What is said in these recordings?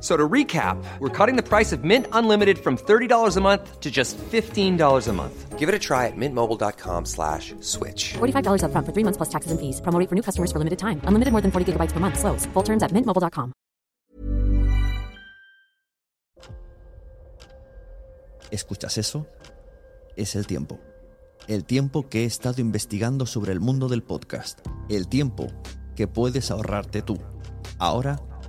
So to recap, we're cutting the price of Mint Unlimited from $30 a month to just $15 a month. Give it a try at mintmobile.com slash switch. $45 upfront for three months plus taxes and fees. Promo for new customers for limited time. Unlimited more than 40 gigabytes per month. Slows. Full terms at mintmobile.com. ¿Escuchas eso? Es el tiempo. El tiempo que he estado investigando sobre el mundo del podcast. El tiempo que puedes ahorrarte tú. Ahora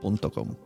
podcaster.com.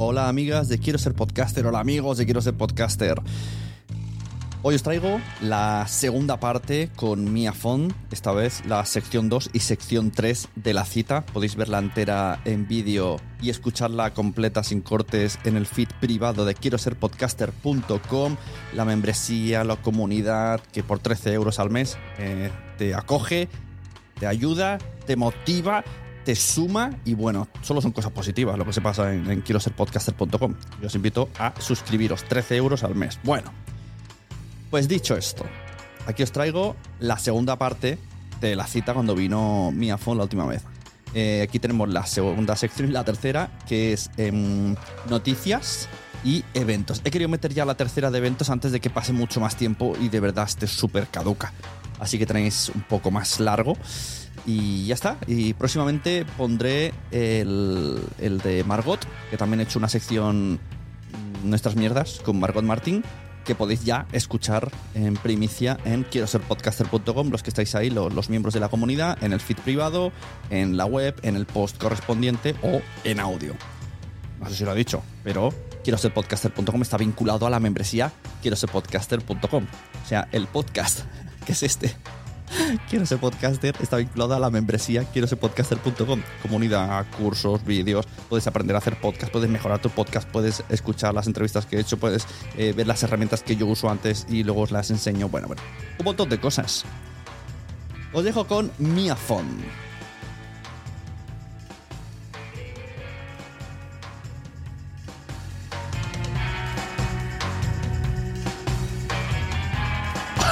Hola amigas de Quiero ser podcaster, hola amigos de Quiero ser podcaster. Hoy os traigo la segunda parte con Mia Font, esta vez la sección 2 y sección 3 de la cita. Podéis verla entera en vídeo y escucharla completa sin cortes en el feed privado de quiero ser podcaster.com, la membresía, la comunidad que por 13 euros al mes eh, te acoge, te ayuda, te motiva, suma y bueno, solo son cosas positivas lo que se pasa en, en quiero ser podcaster.com. Yo os invito a suscribiros, 13 euros al mes. Bueno, pues dicho esto, aquí os traigo la segunda parte de la cita cuando vino Mia Fon la última vez. Eh, aquí tenemos la segunda sección y la tercera, que es em, noticias y eventos. He querido meter ya la tercera de eventos antes de que pase mucho más tiempo y de verdad esté súper caduca. Así que tenéis un poco más largo. Y ya está. Y próximamente pondré el, el de Margot, que también he hecho una sección Nuestras Mierdas con Margot Martín, que podéis ya escuchar en primicia en quiero ser podcaster.com, los que estáis ahí, lo- los, miembros de la comunidad, en el feed privado, en la web, en el post correspondiente o en audio. No sé si lo he dicho, pero quiero ser podcaster.com está vinculado a la membresía quiero ser podcaster.com. O sea, el podcast, que es este. Quiero ser podcaster, está vinculado a la membresía quiero ser podcaster.com. Comunidad, cursos, vídeos, puedes aprender a hacer podcast, puedes mejorar tu podcast, puedes escuchar las entrevistas que he hecho, puedes eh, ver las herramientas que yo uso antes y luego os las enseño. Bueno, bueno, un montón de cosas. Os dejo con Miafon.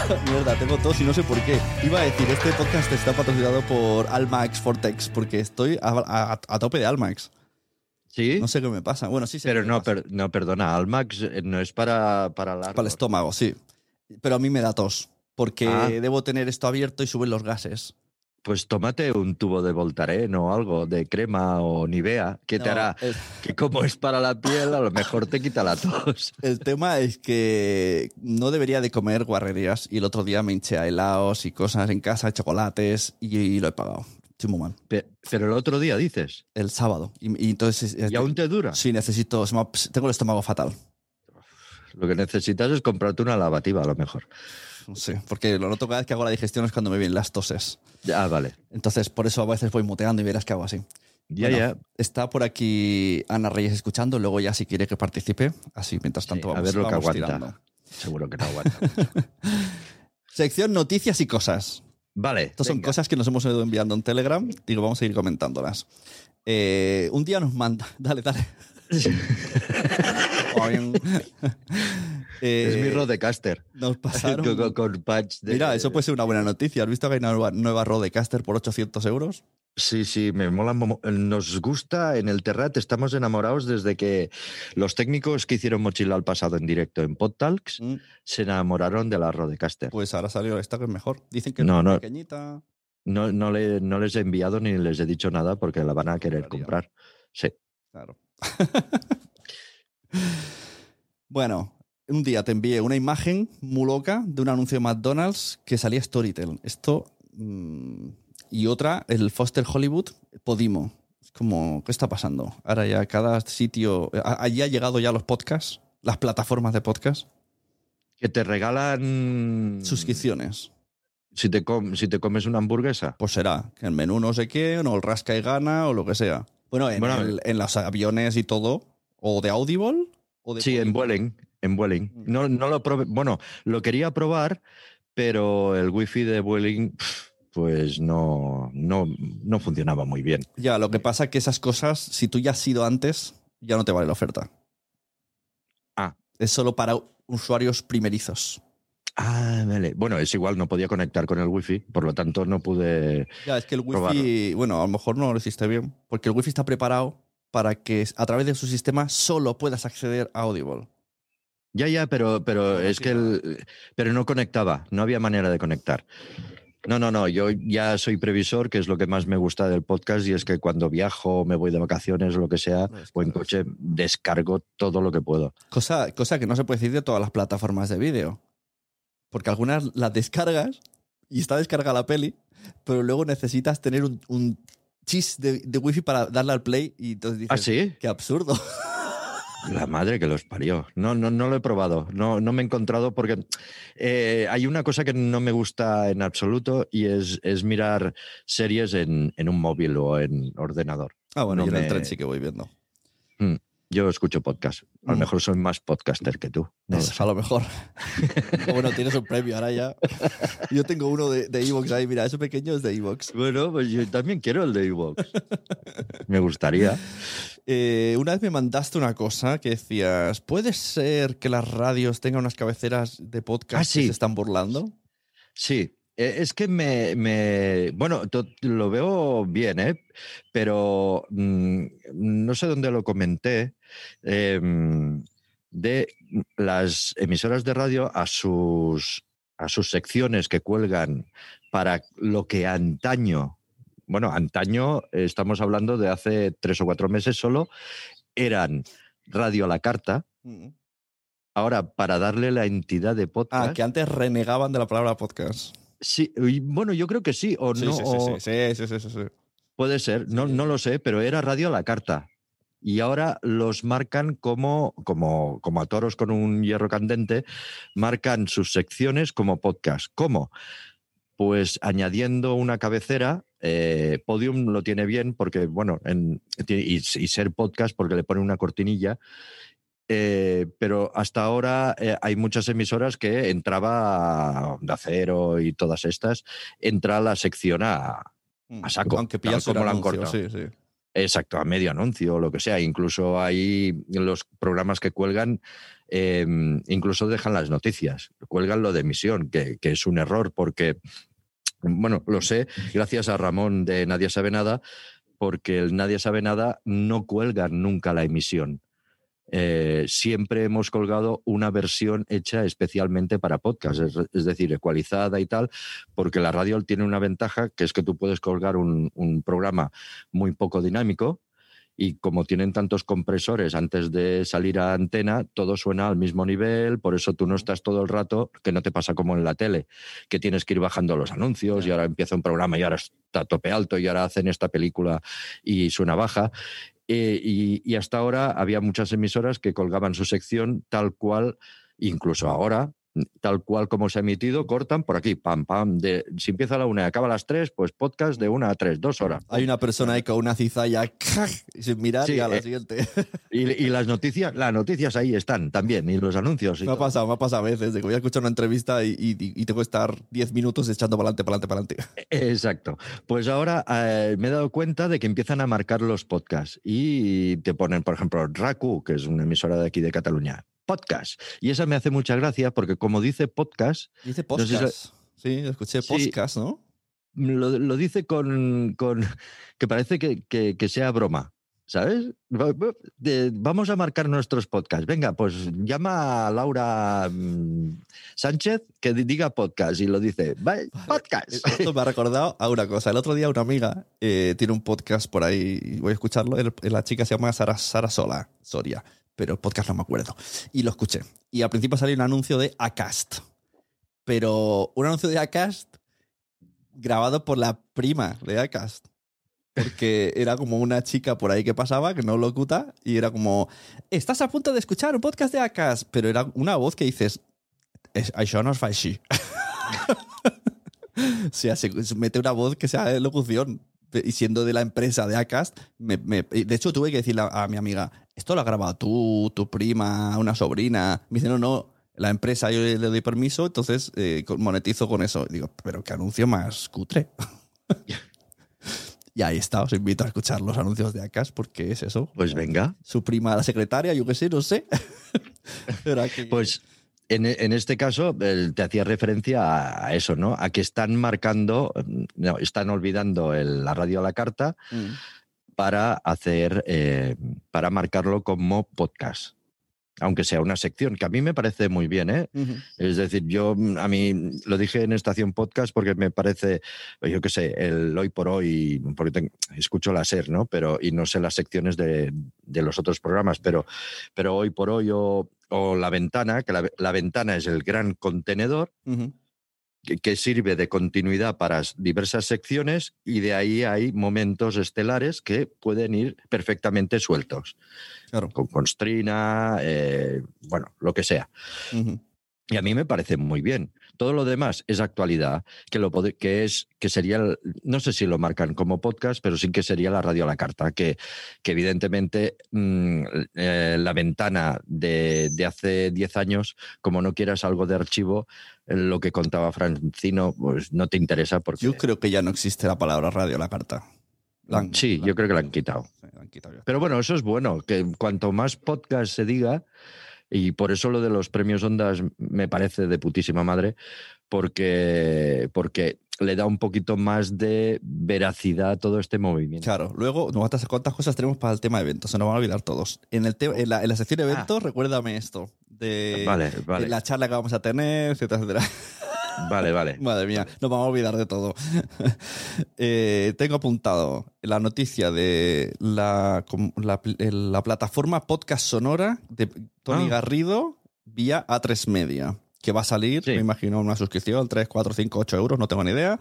Mierda, tengo tos y no sé por qué. Iba a decir, este podcast está patrocinado por Almax Fortex, porque estoy a, a- a tope de Almax. Sí, No sé qué me pasa. Bueno, sí sé pero qué me no, pasa. per- no, perdona, Almax eh, no es para, para la... Para el estómago, sí. Pero a mí me da tos, porque Ah. debo tener esto abierto y suben los gases. Pues tómate un tubo de Voltaren o algo, de crema o Nivea, que te No, hará que como es para la piel, a lo mejor te quita la tos. el tema es que no debería de comer guarrerías y el otro día me hinché a helados y cosas en casa, chocolates y, lo he pagado. Estoy muy mal. Pe- Pero el otro día dices, El sábado. Y, y entonces... ¿y aún te dura? Sí, necesito... Tengo el estómago fatal. Lo que necesitas es comprarte una lavativa, a lo mejor. Sé, porque lo noto cada vez que hago la digestión es cuando me vienen las toses. Ah, vale. Entonces, por eso a veces voy muteando y verás que hago así. Ya, Bueno, ya. Está por aquí Ana Reyes escuchando, luego ya si quiere que participe, así mientras tanto Sí, vamos, a ver lo que aguanta. tirando. Seguro que no aguanta. Sección noticias y cosas. vale. Estas son cosas que nos hemos ido enviando en Telegram. Digo, vamos a ir comentándolas. Eh, un día nos manda. Dale, dale. Eh, Es mi Rodecaster. Nos pasaron. Con, con- con patch de- Mira, eso puede ser una buena noticia. ¿Has visto que hay una nueva, nueva Rodecaster por 800 euros? Sí, sí, me mola. mo- Nos gusta en el Terrat, estamos enamorados desde que los técnicos que hicieron Mochila al pasado en directo en PodTalks Mm, se enamoraron de la Rodecaster. Pues ahora salió esta que es mejor. Dicen que No, es no. pequeñita. No, no, le- no les he enviado ni les he dicho nada porque la van a querer comprar. Sí. Claro. bueno, un día te envié una imagen muy loca de un anuncio de McDonald's que salía Storytel. Esto. mm, y otra, el Foster Hollywood Podimo. Es como, ¿qué está pasando? Ahora ya cada sitio. Allí ha llegado ya los podcasts, las plataformas de podcast, Que te regalan. suscripciones. Si te, com- si te comes una hamburguesa. Pues será que el menú no sé qué, o el rasca y gana, o lo que sea. Bueno, en, Bueno, el- en los aviones y todo, o de Audible, o de Sí, en. Vueling. En Vueling. Mm. No, no lo probé. Bueno, lo quería probar, pero el wifi de Vueling, pues no, no, no funcionaba muy bien. Ya, lo que pasa es que esas cosas, si tú ya has sido antes, ya no te vale la oferta. Ah. Es solo para usuarios primerizos. Ah, vale. Bueno, es igual, no podía conectar con el wifi, por lo tanto no pude. Ya, es que el wifi, Probarlo. bueno, a lo mejor no lo hiciste bien, porque el wifi está preparado para que a través de su sistema solo puedas acceder a Audible. Ya, ya, pero, pero No, es que el, pero no conectaba, no había manera de conectar. No, no, no, yo ya soy previsor, que es lo que más me gusta del podcast, y es que cuando viajo, me voy de vacaciones o lo que sea, o en coche, descargo todo lo que puedo. Cosa, cosa que no se puede decir de todas las plataformas de vídeo. Porque algunas las descargas y está descargada la peli, pero luego necesitas tener un, un chis de, de wifi para darle al play y entonces dices, ¿Ah, sí? qué absurdo. La madre que los parió. No, no, no lo he probado. No, no me he encontrado porque eh, hay una cosa que no me gusta en absoluto y es, es mirar series en, en un móvil o en ordenador. Ah, bueno, No yo en el tren sí que voy viendo. Yo escucho podcast. A lo Mm. mejor soy más podcaster que tú. No Es, a lo mejor. O bueno, tienes un premio ahora ya. Yo tengo uno de Evox ahí, mira, ese pequeño es de Evox. Bueno, pues yo también quiero el de iVoox. me gustaría. Eh, una vez me mandaste una cosa que decías, ¿puede ser que las radios tengan unas cabeceras de podcast Ah, sí. que se están burlando? Sí, eh, es que me, me- bueno, to- lo veo bien, ¿eh? Pero mm, no sé dónde lo comenté, em, de las emisoras de radio a sus, a sus secciones que cuelgan para lo que antaño, bueno, antaño estamos hablando de hace tres o cuatro meses solo, eran Radio a la Carta. Mm. Ahora, para darle la entidad de podcast. Ah, que antes renegaban de la palabra podcast. Sí, bueno, yo creo que sí, o no. sí, sí, sí, sí, sí, sí, sí. Puede ser, no, no lo sé, pero era radio a la carta. Y ahora los marcan como, como, como a toros con un hierro candente, marcan sus secciones como podcast. ¿Cómo? Pues añadiendo una cabecera, eh, Podium lo tiene bien porque, bueno, en- y, y ser podcast porque le pone una cortinilla. eh, pero hasta ahora eh, hay muchas emisoras que entraba Onda Acero y todas estas, entra la sección a, Mm. A saco, Aunque tal pillas como lo han cortado. sí, sí. Exacto, a medio anuncio o lo que sea. Incluso hay los programas que cuelgan, eh, incluso dejan las noticias, cuelgan lo de emisión, que, que es un error porque, bueno, lo sé, gracias a Ramón de Nadie sabe nada, porque el Nadie sabe nada no cuelgan nunca la emisión. Eh, siempre hemos colgado una versión hecha especialmente para podcast, es, es decir, ecualizada y tal, porque la radio tiene una ventaja que es que tú puedes colgar un, un programa muy poco dinámico y como tienen tantos compresores antes de salir a antena, todo suena al mismo nivel, por eso tú no estás todo el rato, que no te pasa como en la tele, que tienes que ir bajando los anuncios y ahora empieza un programa y ahora está a tope alto y ahora hacen esta película y suena baja. Eh, y, y hasta ahora había muchas emisoras que colgaban su sección tal cual incluso ahora, tal cual como se ha emitido, cortan por aquí, pam, pam. De, si empieza a la una y acaba a las tres, pues podcast de una a tres, dos horas. Hay una persona ahí con una cizalla sin mirar Sí, y a la eh, siguiente. Y, y las noticias, las noticias ahí están también, y los anuncios. y Me ha pasado, me ha pasado a veces de que voy a escuchar una entrevista y, y- y tengo que estar 10 minutos echando para adelante, para adelante, para adelante. Exacto. Pues ahora eh, me he dado cuenta de que empiezan a marcar los podcasts y te ponen, por ejemplo, RACU, que es una emisora de aquí de Cataluña, podcast. Y esa me hace mucha gracia porque como dice podcast, Dice No sé si podcast. Sí, escuché Sí. podcast, ¿no? lo, lo dice con, con que parece que, que- que sea broma. ¿Sabes? Vamos a marcar nuestros podcasts. Venga, pues llama a Laura mm, Sánchez que di- diga podcast y lo dice. "Va, Podcast. Esto me ha recordado a una cosa. El otro día una amiga eh, tiene un podcast por ahí, voy a escucharlo. el- la chica se llama Sara, Sara Sola, Soria, pero el podcast no me acuerdo. Y lo escuché. Y al principio salió un anuncio de Acast. Pero un anuncio de Acast grabado por la prima de Acast. Porque era como una chica por ahí que pasaba, que no locuta, y era como, estás a punto de escuchar un podcast de Acast, pero era una voz que dices, "Es- això no es fa. O sea, se, se mete una voz que sea de locución. Y siendo de la empresa de Acast, me- me- de hecho tuve que decirle a, a mi amiga, esto lo has grabado tú, tu prima, una sobrina. Me dice, no, no, la empresa yo le, le doy permiso, entonces eh, monetizo con eso. Digo, pero qué anuncio más cutre. y ahí está, os invito a escuchar los anuncios de Acast porque es eso. Pues venga. Su prima, la secretaria, yo qué sé, no sé. Pero aquí- Pues en, en este caso te hacía referencia a, eso, ¿no? A que están marcando, mm, no, están olvidando el- la radio a la carta Mm. para hacer, eh, para marcarlo como podcast. Aunque sea una sección, que a mí me parece muy bien, ¿eh? Es decir, yo mm, a mí lo dije en Estación Podcast porque me parece, yo qué sé, el hoy por hoy, porque escucho la SER, ¿no? Pero, y no sé las secciones de, de los otros programas, pero, pero hoy por hoy o, o La Ventana, que la, la Ventana es el gran contenedor que, que sirve de continuidad para diversas secciones y de ahí hay momentos estelares que pueden ir perfectamente sueltos, Claro. con constrina, eh, bueno, lo que sea. Y a mí me parece muy bien. Todo lo demás es actualidad, que, lo que es que sería, el- no sé si lo marcan como podcast, pero sí que sería la radio a la carta, que, que evidentemente mm, eh, la ventana de, de hace 10 años, como no quieras algo de archivo, lo que contaba Francino, pues no te interesa porque... Yo creo que ya no existe la palabra radio a la carta. La han- sí, yo creo que la han quitado. Sí, la han quitado. Pero bueno, eso es bueno, que cuanto más podcast se diga, y por eso lo de los premios Ondas me parece de putísima madre, porque, porque le da un poquito más de veracidad a todo este movimiento. Claro, luego, no, ¿cuántas, cuántas cosas tenemos para el tema de eventos? Se nos van a olvidar todos. En, el te- en, la, en la sección de eventos, recuérdame esto. De, Vale, de vale, la charla que vamos a tener, etcétera, etcétera. Vale, vale. Madre mía, nos vamos a olvidar de todo. Eh, tengo apuntado la noticia de la, la, plataforma Podcast Sonora de Tony Ah. Garrido vía A3 Media. Que va a salir, Sí. me imagino, una suscripción, 3, 4, 5, 8 euros, no tengo ni idea.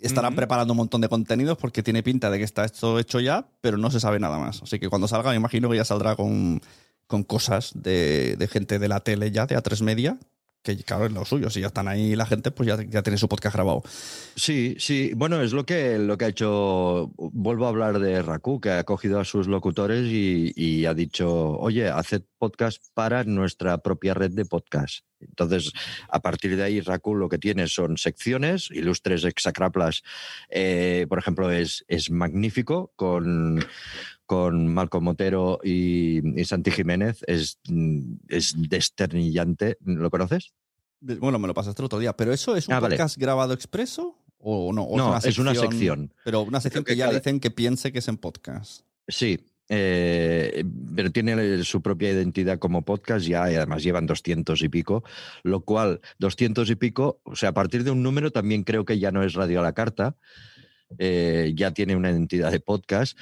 Estarán preparando un montón de contenidos porque tiene pinta de que está esto hecho ya, pero no se sabe nada más. Así que cuando salga, me imagino que ya saldrá con, con cosas de, de gente de la tele ya, de A3 Media, que claro, es lo suyo. Si ya están ahí la gente, pues ya, ya tiene su podcast grabado. Sí, sí. Bueno, es lo que, lo que ha hecho. Vuelvo a hablar de Raku, que ha cogido a sus locutores y, ha dicho: Oye, haced podcast para nuestra propia red de podcast. Entonces, a partir de ahí, Raku lo que tiene son secciones, ilustres exacraplas, eh, por ejemplo, es, es magnífico con, con Malcolm Motero y, y Santi Jiménez, es, mm, es desternillante. ¿Lo conoces? Bueno, me lo pasaste el otro día, pero ¿eso es un Ah, vale. podcast grabado expreso o no? ¿O No, es una sección. Pero una sección que ya cada- dicen que piense que es en podcast. Sí, eh, pero tiene su propia identidad como podcast ya y además llevan 200 y pico, lo cual 200 y pico, o sea, a partir de un número también creo que ya no es radio a la carta, eh, ya tiene una identidad de podcast,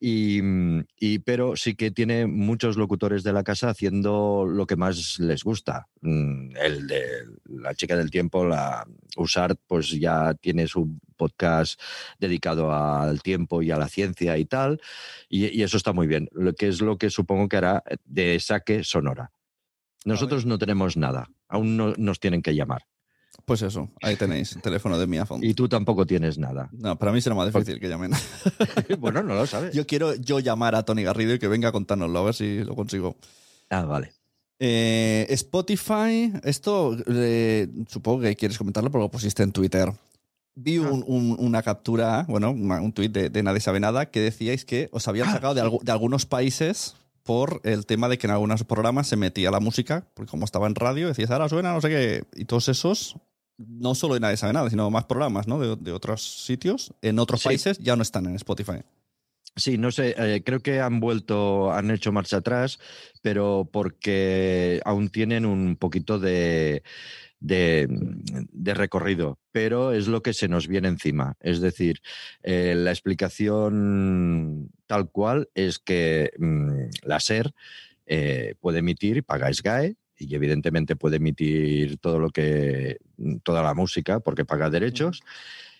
y, mm, y- pero sí que tiene muchos locutores de la casa haciendo lo que más les gusta. Mm, El de la chica del tiempo, la Usart, pues ya tiene su podcast dedicado al tiempo y a la ciencia y tal, y, y eso está muy bien, lo que es lo que supongo que hará de saque sonora. Nosotros no tenemos nada. Aún no nos tienen que llamar. Pues eso, ahí tenéis, teléfono de Miafon. Y tú tampoco tienes nada. No, para mí será más difícil que llamen. bueno, no lo sabes. Yo quiero yo llamar a Tony Garrido y que venga a contárnoslo, a ver si lo consigo. Ah, vale. Eh, Spotify, esto eh, supongo que quieres comentarlo porque lo pusiste en Twitter. Vi un- un- una captura, bueno, un tuit de, de Nadie Sabe Nada que decíais que os habían sacado de, algu- de algunos países por el tema de que en algunos programas se metía la música, porque como estaba en radio, decías, ahora suena, no sé qué, y todos esos, no solo Nadie Sabe Nada, sino más programas, ¿no? De, de otros sitios, en otros Sí. países ya no están en Spotify. Sí, no sé, eh, creo que han vuelto, han hecho marcha atrás, pero porque aún tienen un poquito de, de, de recorrido, pero es lo que se nos viene encima. Es decir, eh, la explicación tal cual es que mm, la SER eh, puede emitir, paga SGAE, y evidentemente puede emitir todo lo que, toda la música porque paga derechos.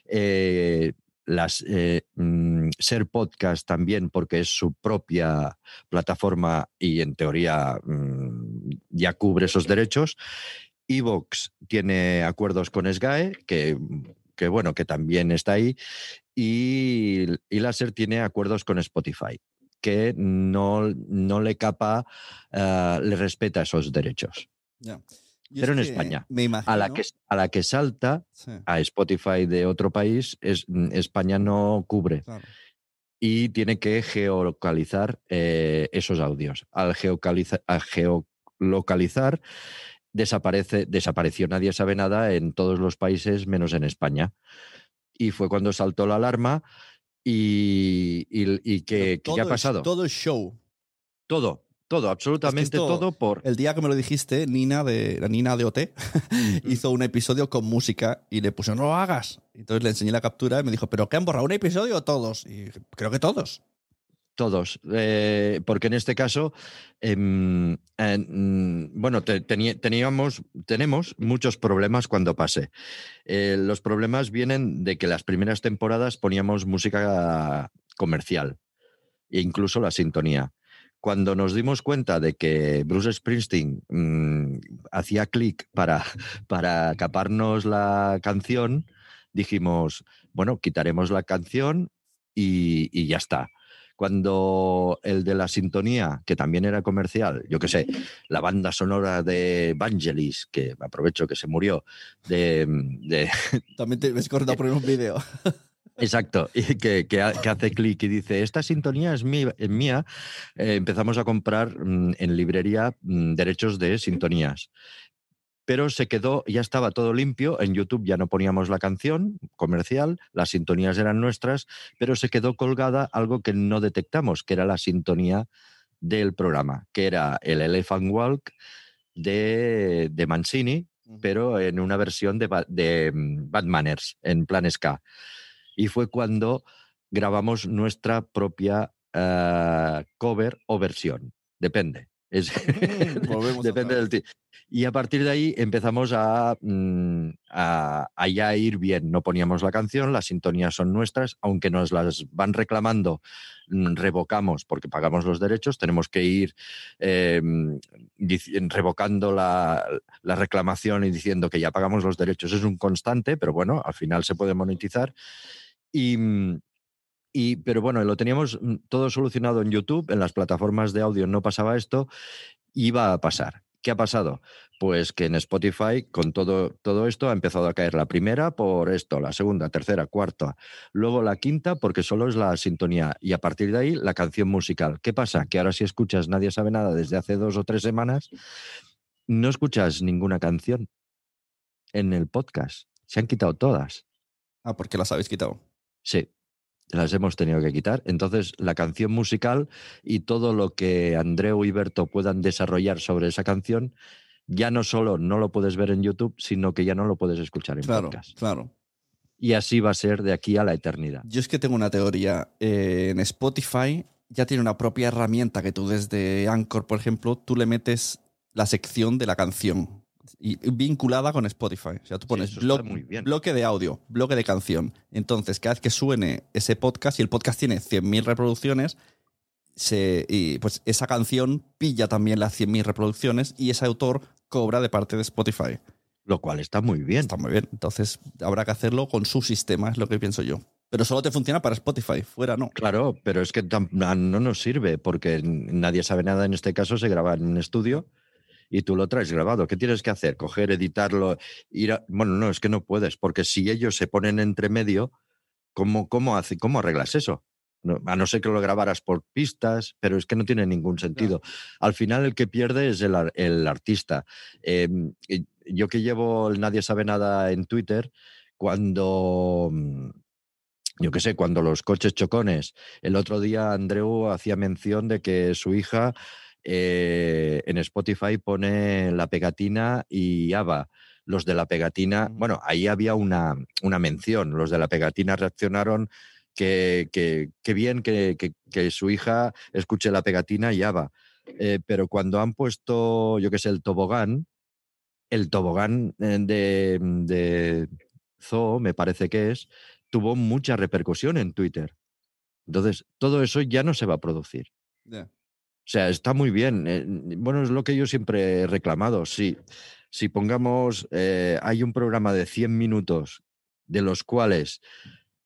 Eh, las eh, mm, Ser Podcast también, porque es su propia plataforma y en teoría mm, ya cubre esos derechos. Evox tiene acuerdos con SGAE, que, que bueno, que también está ahí. Y, y Láser tiene acuerdos con Spotify, que no, no le capa, eh, le respeta esos derechos. Pero en España, Me imagino. A la que, a la que salta Sí, a Spotify de otro país, es, España no cubre claro. y tiene que geolocalizar eh, esos audios. Al geolocalizar, desaparece, desapareció, nadie sabe nada en todos los países menos en España. Y fue cuando saltó la alarma y, y, y que, ¿qué ha pasado? todo es show. todo, todo, absolutamente esto- todo por... El día que me lo dijiste, Nina de la Nina de OT hizo un episodio con música y le puso no lo hagas. Entonces le enseñé la captura y me dijo, ¿pero qué han borrado? ¿Un episodio o todos? Y creo que todos. Todos, eh, porque en este caso, em, eh, mm, bueno, te- teníamos, tenemos muchos problemas cuando pase. Eh, los problemas vienen de que las primeras temporadas poníamos música comercial e incluso la sintonía. Cuando nos dimos cuenta de que Bruce Springsteen mm, hacía clic para, para caparnos la canción, dijimos, bueno, quitaremos la canción y ya está. Cuando el de la sintonía, que también era comercial, yo qué sé, la banda sonora de Vangelis, que aprovecho que se murió, de, de- También te ves corriendo a poner un vídeo. Exacto, y que, que ha- que hace clic y dice, esta sintonía es mía, eh, empezamos a comprar mm, en librería mm, derechos de sintonías. Pero se quedó, ya estaba todo limpio, en YouTube ya no poníamos la canción comercial, las sintonías eran nuestras, pero se quedó colgada algo que no detectamos, que era la sintonía del programa, que era el Elephant Walk de, de Mancini, pero en una versión de, de mm, Bad Manners, en plan ska. Y fue cuando grabamos nuestra propia eh, cover o versión. Depende. Es- Volvemos depende del ti- Y a partir de ahí empezamos a, mm, a, a ya ir bien. No poníamos la canción, las sintonías son nuestras, aunque nos las van reclamando, mm, revocamos porque pagamos los derechos, tenemos que ir eh, revocando la, la reclamación y diciendo que ya pagamos los derechos. Es un constante, pero bueno, al final se puede monetizar. Y, mm, y, pero bueno, lo teníamos mm, todo solucionado en YouTube, en las plataformas de audio no pasaba esto, iba a pasar. ¿Qué ha pasado? Pues que en Spotify, con todo, todo esto, ha empezado a caer la primera por esto, la segunda, tercera, cuarta, luego la quinta porque solo es la sintonía y a partir de ahí la canción musical. ¿Qué pasa? Que ahora si escuchas Nadie sabe nada desde hace dos o tres semanas, no escuchas ninguna canción en el podcast. Se han quitado todas. Ah, porque las habéis quitado. Sí, las hemos tenido que quitar. Entonces, la canción musical y todo lo que Andreu y Berto puedan desarrollar sobre esa canción, ya no solo no lo puedes ver en YouTube, sino que ya no lo puedes escuchar en Claro, podcast. claro. Y así va a ser de aquí a la eternidad. Yo es que tengo una teoría. Eh, en Spotify ya tiene una propia herramienta que tú desde Anchor, por ejemplo, tú le metes la sección de la canción y vinculada con Spotify. O sea, tú pones blo- bloque de audio, bloque de canción. Entonces, cada vez que suene ese podcast, y el podcast tiene 100.000 reproducciones, se, y pues esa canción pilla también las 100.000 reproducciones y ese autor cobra de parte de Spotify. Lo cual está muy bien. Está muy bien. Entonces habrá que hacerlo con su sistema, es lo que pienso yo. Pero solo te funciona para Spotify, fuera no. Claro, pero es que no nos sirve porque nadie sabe nada. En este caso se graba en un estudio y tú lo traes grabado. ¿Qué tienes que hacer? Coger, editarlo, ir a... Bueno, no, es que no puedes, porque si ellos se ponen entre medio, ¿cómo, cómo, hace, cómo arreglas eso? No, a no ser que lo grabaras por pistas, pero es que no tiene ningún sentido. Al final el que pierde es el, el artista. Eh, y yo que llevo el Nadie sabe nada en Twitter, cuando, mm, yo qué sé, cuando los coches chocones, el otro día Andreu hacía mención de que su hija eh, en Spotify pone la pegatina y ABBA. Los de la pegatina, bueno, ahí había una, una mención. Los de la pegatina reaccionaron que, que- que bien que, que- que su hija escuche la pegatina y ABBA. Eh, pero cuando han puesto, yo qué sé, el tobogán, el tobogán eh, de, de Zoo, me parece que es, tuvo mucha repercusión en Twitter. Entonces, todo eso ya no se va a producir. O sea, está muy bien. eh, bueno, es lo que yo siempre he reclamado. Si, si pongamos, eh, hay un programa de 100 minutos, de los cuales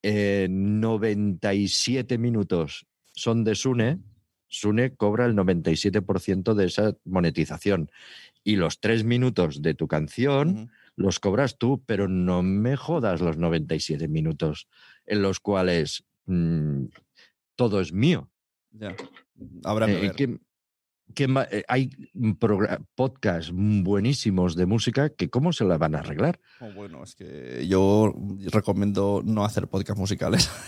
eh, 97 minutos son de Sune, Sune cobra el 97% de esa monetización. Y los tres minutos de tu canción los cobras tú, pero no me jodas los 97 minutos en los cuales mm, todo es mío. Habrá que Eh, ver. ¿qué- qué ma- eh, hay podcasts buenísimos de música que cómo se la van a arreglar. Oh, bueno, es que yo recomiendo no hacer podcast musicales.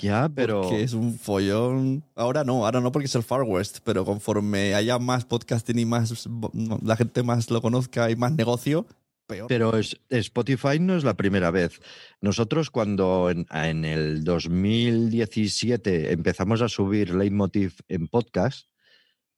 Ya, pero Que es un follón. Ahora no, ahora no porque es el Far West, pero conforme haya más podcasting y más la gente más lo conozca y más negocio, Pero es- Spotify no es la primera vez. Nosotros cuando en, en el 2017 empezamos a subir Leitmotiv en podcast,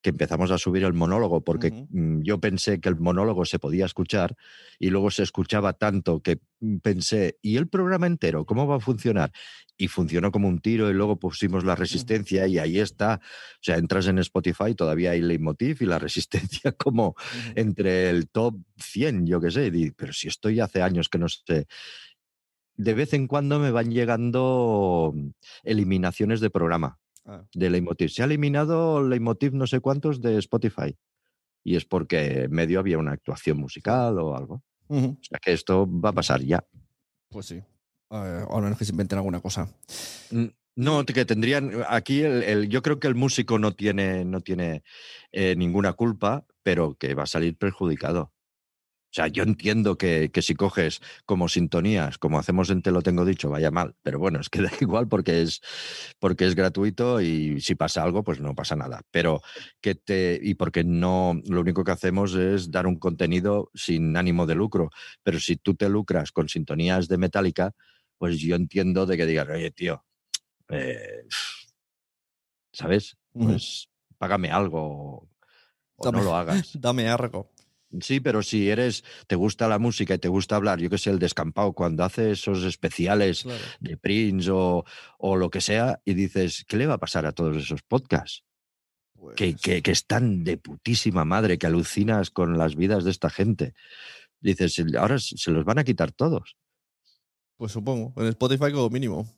que empezamos a subir el monólogo, porque mm, yo pensé que el monólogo se podía escuchar y luego se escuchaba tanto que mm, pensé, ¿y el programa entero? ¿Cómo va a funcionar? Y funcionó como un tiro y luego pusimos la resistencia y ahí está. O sea, entras en Spotify, todavía hay Leitmotiv y la resistencia como entre el top 100, yo qué sé, pero si estoy hace años que no sé. De vez en cuando me van llegando eliminaciones de programa Ah, de Leitmotiv. Se ha eliminado Leitmotiv no sé cuántos de Spotify. Y es porque en medio había una actuación musical o algo. O sea que esto va a pasar ya. Pues sí. Eh, o menos que se inventen alguna cosa. Mm, No, que tendrían. Aquí el, el- yo creo que el músico no tiene, no tiene eh, ninguna culpa, pero que va a salir perjudicado. O sea, yo entiendo que, que si coges como sintonías, como hacemos en Te lo tengo dicho, vaya mal. Pero bueno, es que da igual porque es, porque es gratuito y si pasa algo, pues no pasa nada. Pero que te. Y porque no. Lo único que hacemos es dar un contenido sin ánimo de lucro. Pero si tú te lucras con sintonías de Metallica, pues yo entiendo de que digas, oye, tío, eh, ¿sabes? Pues págame algo o Dame- no lo hagas. Dame algo. Sí, pero si eres, te gusta la música y te gusta hablar, yo que sé, el descampado, cuando hace esos especiales Claro. de Prince o, o lo que sea, y dices, ¿qué le va a pasar a todos esos podcasts? Que, Pues, que, que están de putísima madre, que alucinas con las vidas de esta gente. Dices, ahora se se los van a quitar todos. pues supongo. En Spotify como mínimo.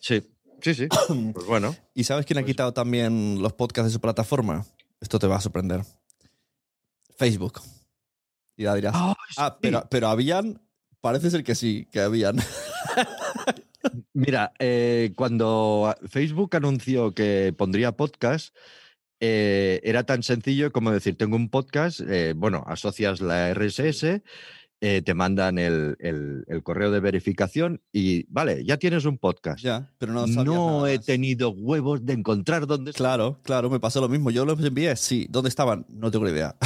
Sí, sí, sí. Pues bueno. ¿Y sabes quién ha Pues- quitado también los podcasts de su plataforma? Esto te va a sorprender. Facebook. Y dirás, ah, pero, pero habían, parece ser que sí, que habían. Mira, eh, cuando Facebook anunció que pondría podcast, eh, era tan sencillo como decir, tengo un podcast, eh, bueno, asocias la RSS, eh, te mandan el, el- el correo de verificación y, vale, ya tienes un podcast. ya, pero no no he tenido huevos de encontrar dónde. Claro, claro, me pasó lo mismo. Yo los envié, sí. ¿Dónde estaban? No tengo ni idea.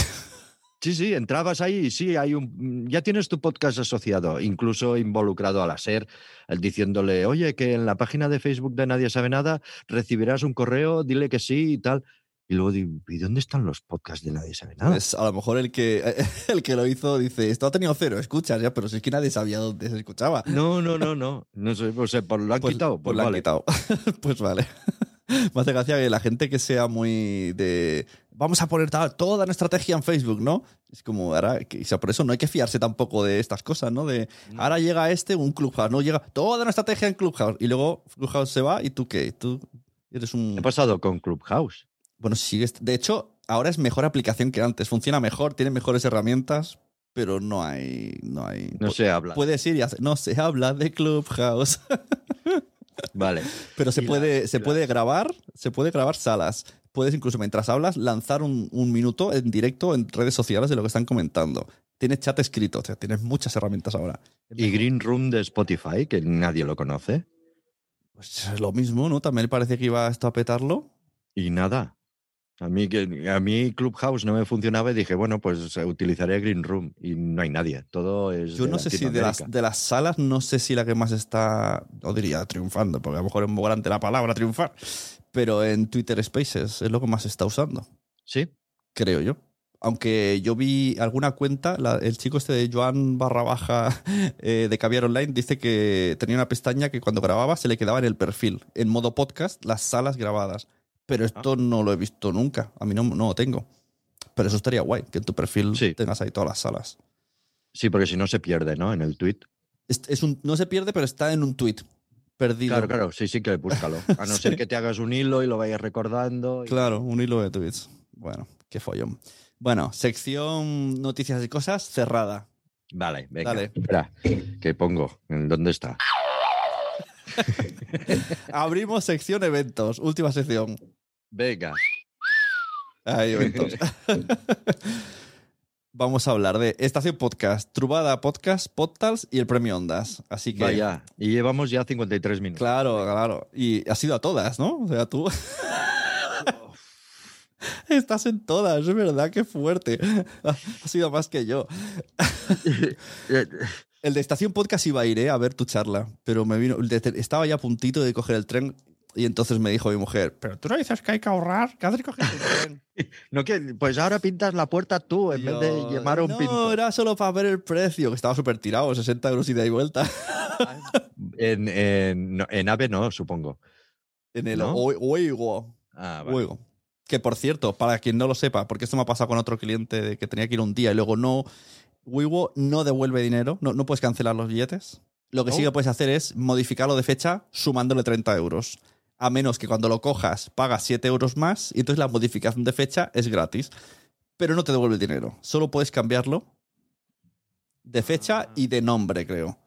Sí, sí, entrabas ahí y sí, hay un, ya tienes tu podcast asociado, incluso involucrado a la SER, el diciéndole, oye, que en la página de Facebook de Nadie Sabe Nada recibirás un correo, dile que sí y tal. Y luego digo, ¿y dónde están los podcasts de Nadie Sabe Nada? Pues a lo mejor el que, el que lo hizo dice, esto ha tenido cero, escuchas ya, pero si es que nadie sabía dónde se escuchaba. No, no, no, no. No sé, o sea, pues lo han Pues, quitado. pues Pues lo han vale. quitado. pues vale. Me hace gracia que la gente que sea muy de. Vamos a poner toda una estrategia en Facebook, ¿no? Es como, ahora, que- o sea, por eso no hay que fiarse tampoco de estas cosas, ¿no? De ahora llega este, un Clubhouse, no llega toda una estrategia en Clubhouse y luego Clubhouse se va y tú qué? Tú eres un. ¿Qué ha pasado con Clubhouse? Bueno, sigues. De hecho, ahora es mejor aplicación que antes. Funciona mejor, tiene mejores herramientas, pero no hay. No hay. No se habla. Puedes ir y hacer. No se habla de Clubhouse. Vale. Pero se Y puede, las- se puede las- grabar, se puede grabar salas. Puedes incluso mientras hablas lanzar un, un minuto en directo en redes sociales de lo que están comentando. Tienes chat escrito, o sea, tienes muchas herramientas ahora. Y Green Room de Spotify, que nadie lo conoce. Pues es lo mismo, ¿no? También parece que iba esto a petarlo. Y nada. A mí, a mí Clubhouse no me funcionaba y dije, bueno, pues eh, utilizaré Green Room. Y no hay nadie. Todo es. Yo no sé si de las, de las salas, no sé si la que más está, no diría triunfando, porque a lo mejor es muy grande la palabra triunfar, pero en Twitter Spaces es lo que más se está usando, Sí. creo yo. Aunque yo vi alguna cuenta, la- el chico este de Joan barra baja eh, de Caviar Online dice que tenía una pestaña que cuando grababa se le quedaba en el perfil, en modo podcast, las salas grabadas. Pero esto no lo he visto nunca, a mí no, no lo tengo. Pero eso estaría guay, que en tu perfil Sí. tengas ahí todas las salas. Sí, porque si no se pierde, ¿no? En el tweet. Es, es un, no se pierde, pero está en un tweet perdido. Claro, claro, sí, sí que búscalo. A no Sí. ser que te hagas un hilo y lo vayas recordando. y- Claro, un hilo de tweets. Bueno, qué follón. Bueno, sección noticias y cosas cerrada. Vale, venga. Dale. Espera, que pongo. ¿En ¿Dónde está? Abrimos sección eventos. Última sección. Venga. Hay eventos. Vamos a hablar de Estación Podcast, Trubada Podcast, Podtals y el Premio Ondas. Así que. Vaya. Y llevamos ya 53 minutos. Claro, claro. Y has ido a todas, ¿no? O sea, tú. Estás en todas, es verdad, qué fuerte. Has sido más que yo. El de Estación Podcast iba a ir ¿eh? a ver tu charla, pero me vino. Estaba ya a puntito de coger el tren y entonces me dijo mi mujer: Pero tú no dices que hay que ahorrar, que haces tren. No, que, pues ahora pintas la puerta tú en vez de llamar a un no, pintor. era solo para ver el precio, que estaba súper tirado, 60 euros ida y vuelta. En, en, no, en AVE no, supongo. En el ¿No? Oigo. Ah, vale. Oigo. Que por cierto, para quien no lo sepa, porque esto me ha pasado con otro cliente de que tenía que ir un día y luego no. Wigo no devuelve dinero, no, no puedes cancelar los billetes. Lo que sí Oh. que puedes hacer es modificarlo de fecha sumándole 30 euros. A menos que cuando lo cojas pagas 7 euros más y entonces la modificación de fecha es gratis. Pero no te devuelve el dinero. Solo puedes cambiarlo de fecha y de nombre, creo.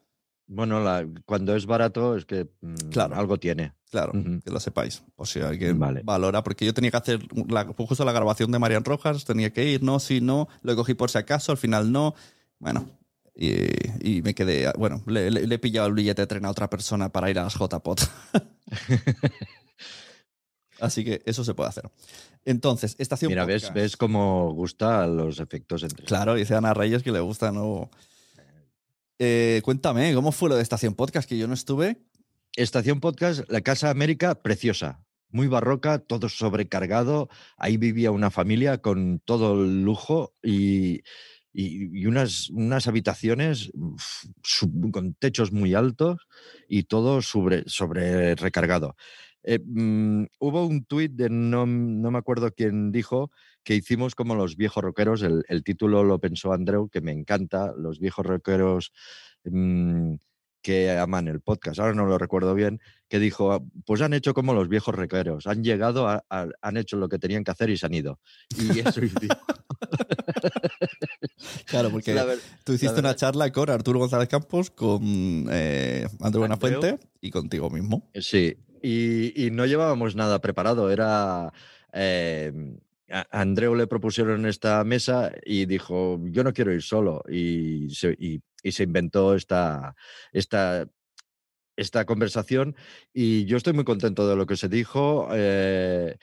Bueno, la- cuando es barato es que mm, Claro. algo tiene. Claro, que lo sepáis. O si alguien Vale. valora, porque yo tenía que hacer la, justo la grabación de Marian Rojas, tenía que ir, no, sí, no, lo cogí por si acaso, al final no. Bueno, y, y me quedé, bueno, le, le- le he pillado el billete de tren a otra persona para ir a las JPOT. Así que eso se puede hacer. Entonces, estación Mira, ves, podcast. ves cómo gustan los efectos entre. Claro, dice Ana Reyes que le gusta, ¿no? Eh, cuéntame, ¿cómo fue lo de Estación Podcast? Que yo no estuve. Estación Podcast, la Casa América, preciosa. Muy barroca, todo sobrecargado. Ahí vivía una familia con todo el lujo y, y- unas, unas habitaciones con techos muy altos y todo sobre, sobre recargado. Eh, mm, hubo un tuit de no, no me acuerdo quién dijo que hicimos como los viejos rockeros. El, el título lo pensó Andreu, que me encanta. Los viejos rockeros mm, que aman el podcast. Ahora no lo recuerdo bien. Que dijo: "Ah, Pues han hecho como los viejos rockeros. Han llegado, a- a- han hecho lo que tenían que hacer y se han ido. Y eso. Claro, porque ver- tú hiciste una charla con Arturo González Campos, con eh, Andreu Buenafuente Andreu. y contigo mismo. Sí, y, y no llevábamos nada preparado. Era. eh, a Andreu le propusieron esta mesa y dijo: Yo no quiero ir solo. Y se, y- y se inventó esta, esta, esta conversación. Y yo estoy muy contento de lo que se dijo. eh,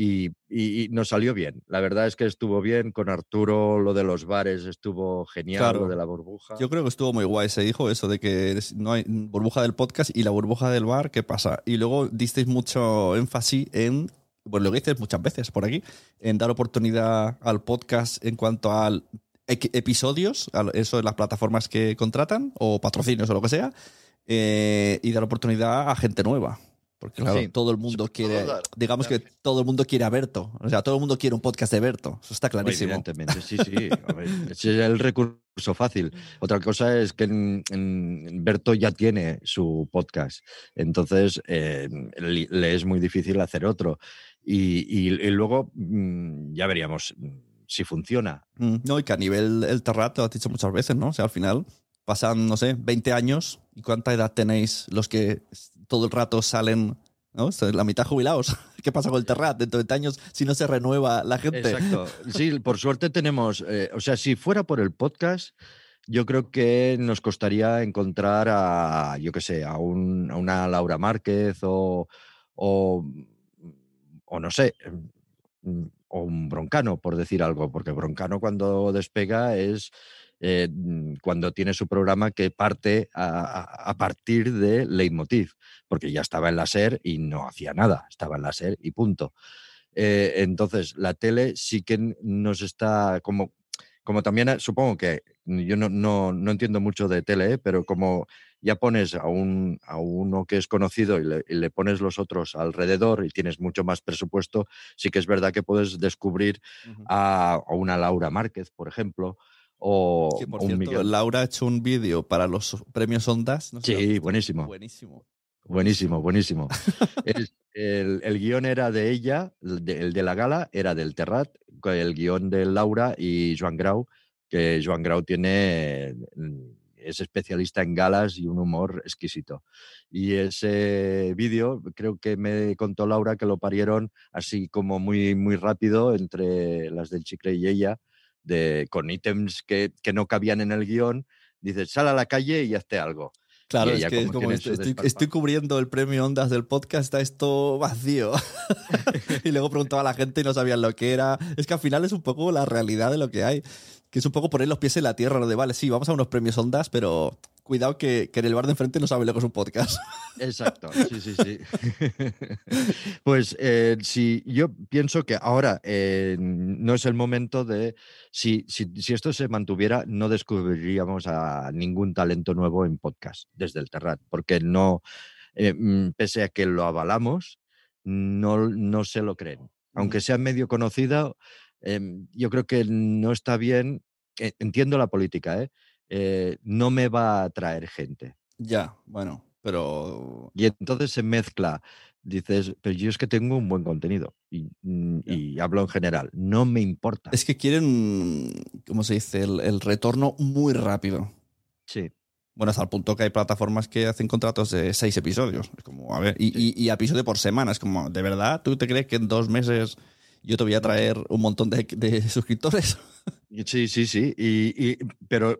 y, y- y nos salió bien. La verdad es que estuvo bien. Con Arturo, lo de los bares estuvo genial, Claro. lo de la burbuja. Yo creo que estuvo muy guay. Se dijo eso de que no hay burbuja del podcast y la burbuja del bar, ¿qué pasa? Y luego disteis mucho énfasis en, bueno, lo que dices muchas veces por aquí, en dar oportunidad al podcast en cuanto a episodios, eso en las plataformas que contratan, o patrocinios o lo que sea, eh, y dar oportunidad a gente nueva. Porque claro, Sí. todo el mundo quiere, dar- digamos que todo el mundo quiere a Berto. O sea, todo el mundo quiere un podcast de Berto. Eso está clarísimo. Evidentemente, sí, sí. Ver, ese es el recurso fácil. Otra cosa es que en- en Berto ya tiene su podcast. Entonces, eh, le le es muy difícil hacer otro. Y, y- y luego mm, ya veríamos si funciona. Mm, No, y que a nivel el Terrat, te lo has dicho muchas veces, ¿no? O sea, al final pasan, no sé, 20 años. ¿Y cuánta edad tenéis los que todo el rato salen, ¿no? La mitad jubilados. ¿Qué pasa con el Terrat? Dentro de 20 años, si no se renueva la gente. Exacto. Sí, por suerte tenemos, eh, o sea, si fuera por el podcast, yo creo que nos costaría encontrar a, yo qué sé, a, un- a una Laura Márquez o, o, o no sé, o un Broncano, por decir algo, porque Broncano cuando despega es eh, mm, cuando tiene su programa que parte a, partir de Leitmotiv, porque ya estaba en la SER y no hacía nada, estaba en la SER y punto. Eh, entonces, la tele sí que nos está como, como también eh, supongo que yo no, no, no entiendo mucho de tele, pero como ya pones a, un, a uno que es conocido y le, y le pones los otros alrededor y tienes mucho más presupuesto, sí que es verdad que puedes descubrir a, a una Laura Márquez, por ejemplo, o Que por un cierto, Miguel. Laura ha hecho un vídeo para los premios Ondas. No sé Sí, buenísimo. Buenísimo. Buenísimo, buenísimo. El, el- el guion era de ella, el de, el de la gala era del Terrat, el guion de Laura y Joan Grau, que Joan Grau tiene, mm, es especialista en galas y un humor exquisito. Y ese vídeo, creo que me contó Laura que lo parieron así como muy, muy rápido entre las del Chicre y ella, de, con ítems que, que no cabían en el guion. Dice, sal a la calle y hazte algo. Claro, es que es como como estoy cubriendo el premio Ondas del podcast, está esto vacío. y luego preguntaba a la gente y no sabían lo que era. Es que al final es un poco la realidad de lo que hay. Que es un poco poner los pies en la tierra, lo de vale, sí, vamos a unos premios Ondas, pero cuidado que, que en el bar de enfrente no sabe lo que es un podcast. Exacto, sí, sí, sí. pues eh, si yo pienso que ahora eh, no es el momento de, si, si, si esto se mantuviera, no descubriríamos a ningún talento nuevo en podcast desde el Terrat, porque no, eh, mm, pese a que lo avalamos, no, no se lo creen. Aunque sea medio conocida, em, yo creo que no está bien, eh, entiendo la política, ¿eh? Eh, no me va a atraer gente. ya, bueno, pero Y entonces se mezcla. Dices, pero yo es que tengo un buen contenido. Y, mm, y hablo en general. No me importa. es que quieren, ¿cómo se dice? El, el retorno muy rápido. Sí. Bueno, hasta el punto que hay plataformas que hacen contratos de seis episodios. Es como, a ver, y, y, y episodio por semana. Es como, ¿de verdad? ¿Tú te crees que en dos meses yo te voy a traer un montón de, de suscriptores? Sí, sí, sí. Y, y- pero,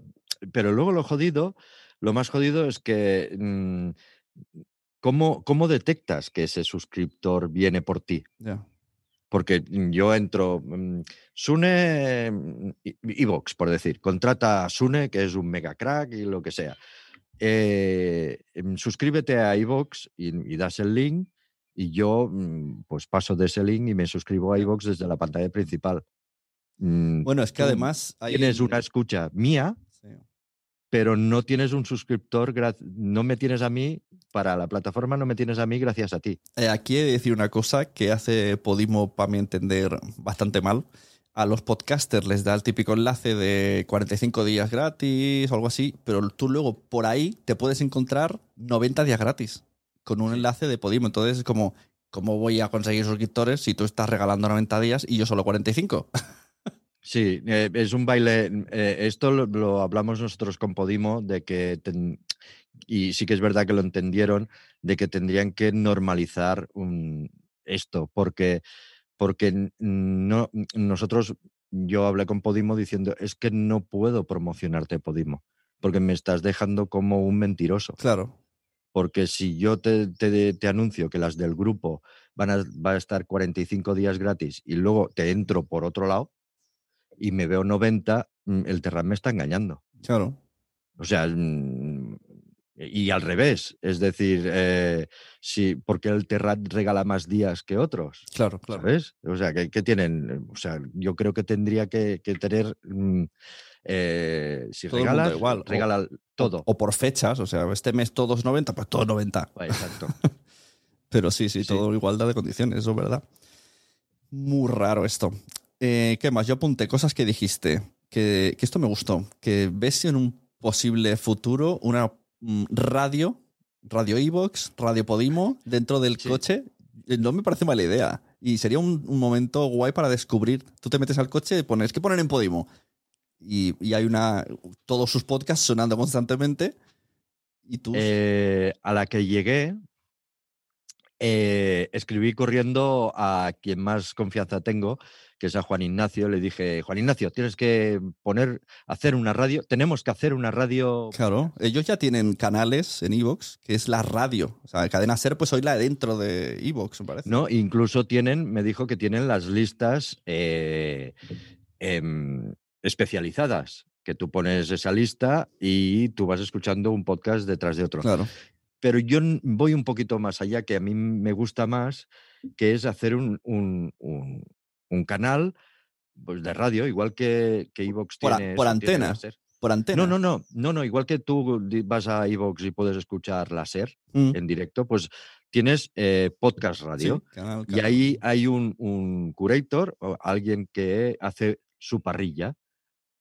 pero luego lo jodido, lo más jodido es que. mm, ¿cómo, ¿Cómo detectas que ese suscriptor viene por ti? Porque mm, yo entro, mm, Sune, mm, Evox, por decir, contrata a Sune, que es un mega crack y lo que sea. Eh, suscríbete a Evox y, y das el link y yo mm, pues paso de ese link y me suscribo a Evox desde la pantalla principal. Mm, Bueno, es que además hay... Tienes una escucha mía, Sí. pero no tienes un suscriptor, no me tienes a mí, para la plataforma no me tienes a mí gracias a ti. Eh, aquí he de decir una cosa que hace Podimo, para mi entender, bastante mal. A los podcasters les da el típico enlace de 45 días gratis o algo así, pero tú luego por ahí te puedes encontrar 90 días gratis con un enlace de Podimo. Entonces es como, ¿cómo voy a conseguir suscriptores si tú estás regalando 90 días y yo solo 45? Sí, eh, es un baile. eh, esto lo, lo hablamos nosotros con Podimo, de que, ten- y sí que es verdad que lo entendieron, de que tendrían que normalizar un- esto, porque, porque no, nosotros, yo hablé con Podimo diciendo, es que no puedo promocionarte Podimo, porque me estás dejando como un mentiroso. Claro. Porque si yo te, te- te anuncio que las del grupo van a, estar 45 días gratis y luego te entro por otro lado y me veo 90, mm, el Terrat me está engañando. Claro. O sea, mm, y al revés. Es decir, eh, si, porque el Terrat regala más días que otros. Claro, claro. ¿Sabes? O sea, que, que tienen. O sea, yo creo que tendría que, que tener. mm, eh, si Todo regalas, igual, o- regala todo. O por fechas, o sea, este mes todos 90, pues todos 90. Exacto. Pero sí, sí, Sí. todo igualdad de condiciones, eso es verdad. Muy raro esto. Eh, ¿Qué más? Yo apunté cosas que dijiste, que, que esto me gustó, que ves en un posible futuro una mm, radio, radio Evox, radio Podimo, dentro del Sí. coche. Eh, No me parece mala idea. Y sería un, un momento guay para descubrir. Tú te metes al coche y pones, ¿qué poner en Podimo? Y, y hay una. Todos sus podcasts sonando constantemente. Y tú. Eh, a la que llegué, eh, escribí corriendo a quien más confianza tengo, que es a Juan Ignacio. Le dije, Juan Ignacio, tienes que poner, hacer una radio. Tenemos que hacer una radio. Claro, ellos ya tienen canales en Evox, que es la radio. O sea, Cadena Ser, pues hoy la dentro de Evox, me parece. ¿no? Incluso tienen, me dijo que tienen las listas eh, em, especializadas, que tú pones esa lista y tú vas escuchando un podcast detrás de otro. Claro. Pero yo voy un poquito más allá, que a mí me gusta más, que es hacer un, un- un- un canal pues, de radio, igual que, que Evox Por tiene. por eso, antena. Por antena. No, no, no, no, no, igual que tú vas a Evox y puedes escuchar la SER Mm. en directo, pues tienes eh, podcast Sí, radio. canal, Y ahí hay un, un curator, o alguien que hace su parrilla.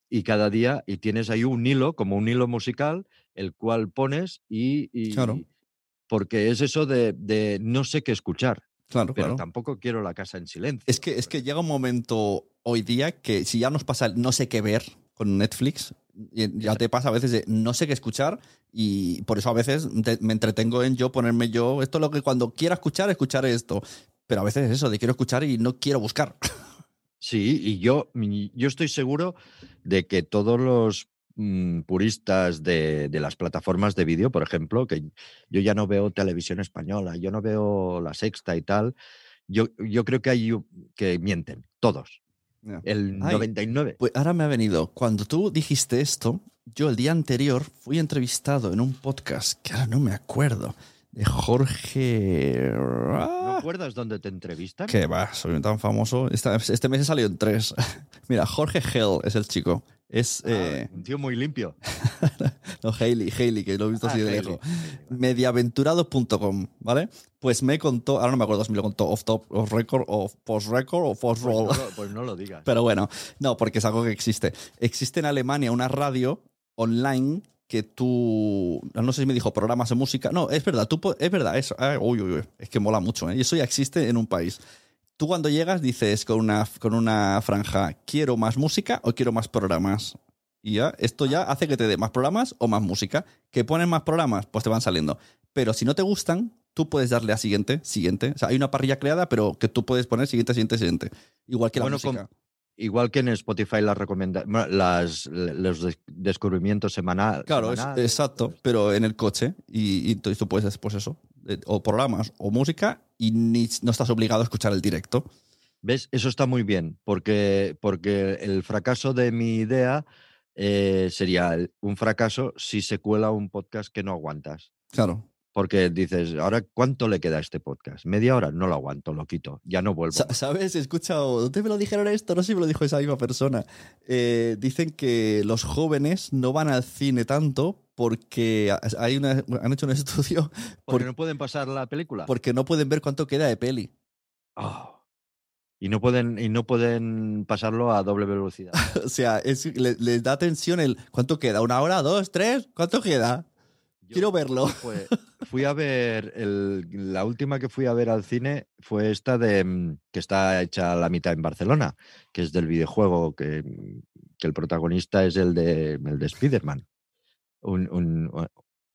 Y cada día, y tienes ahí un hilo, como un hilo musical, el cual pones y. y- Claro. Porque es eso de, de no sé qué escuchar, Claro, pero claro. tampoco quiero la casa en silencio. Es que, es que llega un momento hoy día que si ya nos pasa el no sé qué ver con Netflix, ya te pasa a veces de no sé qué escuchar y por eso a veces te- me entretengo en yo ponerme yo, esto es lo que cuando quiera escuchar, escuchar esto. Pero a veces es eso, de quiero escuchar y no quiero buscar. Sí, y yo, yo estoy seguro de que todos los mm, puristas de, de las plataformas de vídeo, por ejemplo, que yo ya no veo televisión española, yo no veo la sexta y tal, yo, yo creo que hay que mienten, todos. El Ay, 99. Pues ahora me ha venido. Cuando tú dijiste esto, yo el día anterior fui entrevistado en un podcast que ahora no me acuerdo, Jorge. ¿No acuerdas dónde te entrevistan? Que va, soy tan famoso. Este mes he salido en tres. Mira, Jorge Hell es el chico. Es. Ah, eh, un tío muy limpio. no, Haley, Haley, que lo he visto Ah, así de lejos. Haley, vale. Mediaventurado.com, ¿vale? Pues me contó, ahora no me acuerdo si me lo contó off top, off record, off post record o post Pues roll. no, pues no lo digas. Pero bueno, no, porque es algo que existe. Existe en Alemania una radio online que tú. No sé si me dijo programas de música. No, es verdad, tú es verdad, eso. ah, uy, uy, uy, es que mola mucho, ¿eh? Y eso ya existe en un país. Tú cuando llegas dices con una, con una franja, ¿quiero más música o quiero más programas? Y ya, esto ya hace que te dé más programas o más música. ¿Que ponen más programas? Pues te van saliendo. Pero si no te gustan, tú puedes darle a siguiente, siguiente. O sea, hay una parrilla creada, pero que tú puedes poner siguiente, siguiente, siguiente. Igual que la con- música. Igual que en Spotify las las los des- descubrimientos semana- Claro, semanales. exacto, pero en el coche. Y, tú puedes hacer pues eso, eh, o programas o música y ni, no estás obligado a escuchar el directo. ¿Ves? Eso está muy bien, porque, porque el fracaso de mi idea eh, sería un fracaso si se cuela un podcast que no aguantas. Claro. Porque dices, ahora, ¿cuánto le queda a este podcast? ¿Media hora? No lo aguanto, lo quito, ya no vuelvo. ¿Sabes? He escuchado, ¿dónde me lo dijeron esto? No sé si me lo dijo esa misma persona. Eh, dicen que los jóvenes no van al cine tanto porque hay una, han hecho un estudio Porque por- no pueden pasar la película. porque no pueden ver cuánto queda de peli. Oh. Y no pueden, y no pueden pasarlo a doble velocidad. O sea, es- le- les da tensión el cuánto queda, una hora, dos, tres, ¿cuánto queda? Yo Quiero verlo. fui a ver, el- la última que fui a ver al cine fue esta de mm, que está hecha a la mitad en Barcelona, que es del videojuego, que, mm, que el protagonista es el de, el de Spider-Man, un, un, un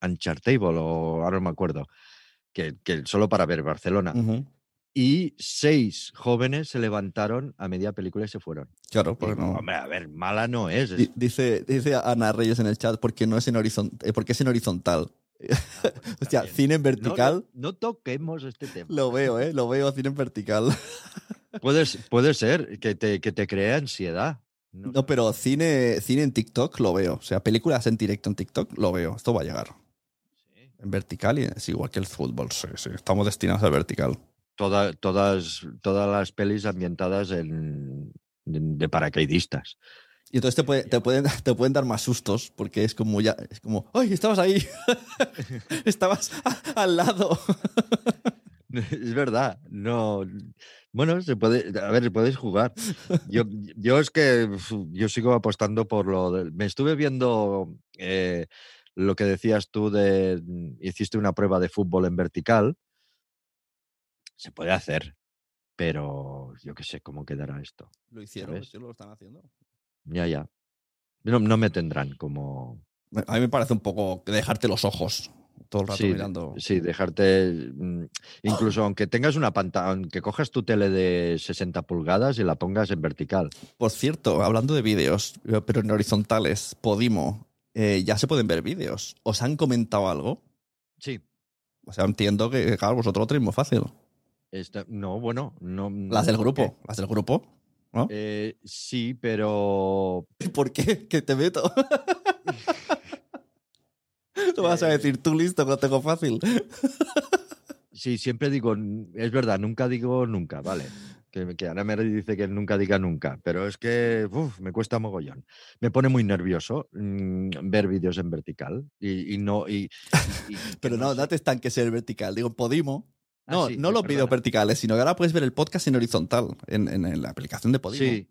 Unchartable, o ahora no me acuerdo, que, que solo para ver Barcelona. Ujú. Y seis jóvenes se levantaron a media película y se fueron. Claro, porque no. Hombre, a ver, mala no es. es- Di- Dice, dice Ana Reyes en el chat porque no es en horizontal, porque es en horizontal. o sea, cine en vertical, No, no toquemos este tema. lo veo, ¿eh? Lo veo cine en vertical. Puede, puede ser que te, que te crea ansiedad. No No, pero cine, cine en TikTok lo veo. O sea, películas en directo en TikTok lo veo. Esto va a llegar. En vertical y es igual que el fútbol. Sí, sí. Estamos destinados al vertical. Toda- todas, todas las pelis ambientadas en, de, de paracaidistas. Y entonces te, puede- te pueden, te pueden dar más sustos porque es como ya, es como, ¡ay, estabas ahí! estabas a- al lado. Es verdad, no. Bueno, se puede, a ver, podéis jugar. Yo, yo es que yo sigo apostando por lo del. Me estuve viendo eh, lo que decías tú de hiciste una prueba de fútbol en vertical. Se puede hacer, pero yo qué sé cómo quedará esto. Lo hicieron, ¿Sabes? sí lo están haciendo. Ya, ya. No, no me tendrán como. A mí me parece un poco dejarte los ojos todo el rato Sí, mirando. sí, dejarte. mm, Incluso aunque tengas una pantalla, aunque cojas tu tele de 60 pulgadas y la pongas en vertical. Por cierto, hablando de vídeos, eh, pero en horizontales, Podimo, eh, ya se pueden ver vídeos. ¿Os han comentado algo? Sí. O sea, entiendo que, claro, vosotros lo tenéis muy fácil. Esta- no, bueno, no. Las del no, grupo, ¿qué? las del grupo, ¿no? Eh, sí, pero. ¿Por qué? ¿Qué te meto? Tú vas a decir, tú listo, que lo tengo fácil. Sí, siempre digo. Es verdad, nunca digo nunca, vale. Que, que Ana me dice que nunca diga nunca, pero es que uf, me cuesta mogollón. Me pone muy nervioso mm, ver vídeos en vertical y, y no. Y, que Pero no, sé. no te estanques en vertical. Digo, en Podimo. Ah, No, sí, no los vídeos verticales, sino que ahora puedes ver el podcast en horizontal, en, en- en la aplicación de Podimo. Sí.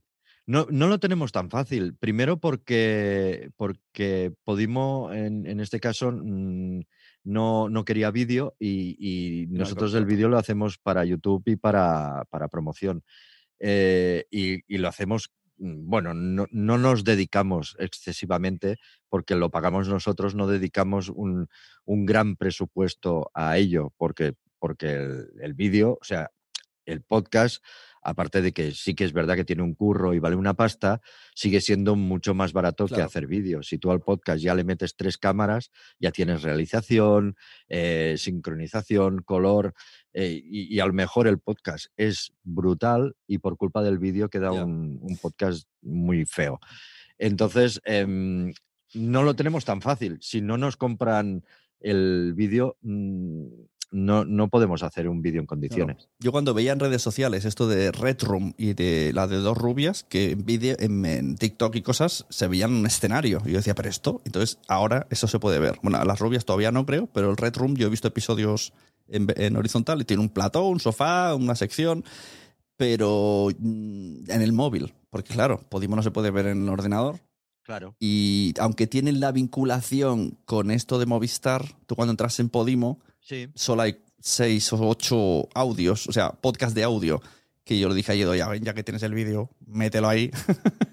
No, no lo tenemos tan fácil. Primero porque, porque Podimo, en, en este caso, no, no quería vídeo y, y No nosotros el vídeo lo hacemos para YouTube y para, para promoción. Eh, y, y lo hacemos, bueno, no, no nos dedicamos excesivamente porque lo pagamos nosotros, no dedicamos un, un gran presupuesto a ello porque, porque el, el vídeo, o sea, el podcast, aparte de que sí que es verdad que tiene un curro y vale una pasta, sigue siendo mucho más barato que hacer vídeos. Si tú al podcast ya le metes tres cámaras, ya tienes realización, eh, sincronización, color, eh, y, y a lo mejor el podcast es brutal y por culpa del vídeo queda un podcast muy feo. Entonces, em, no lo tenemos tan fácil. Si no nos compran el vídeo, mm, no, no podemos hacer un vídeo en condiciones. Yo cuando veía en redes sociales esto de Red Room y de la de dos rubias, que en, vídeo- en, en TikTok y cosas se veían un escenario. Y yo decía, pero esto, entonces ahora eso se puede ver. Bueno, las rubias todavía no creo, pero el Red Room yo he visto episodios en, en horizontal y tiene un plató, un sofá, una sección, pero mm, en el móvil. Porque claro, Podimo no se puede ver en el ordenador. Claro. Y aunque tienen la vinculación con esto de Movistar, tú cuando entras en Podimo, Sí. solo hay seis o ocho audios, o sea, podcast de audio, que yo le dije a Yedo, ya, ven, ya que tienes el vídeo, mételo ahí,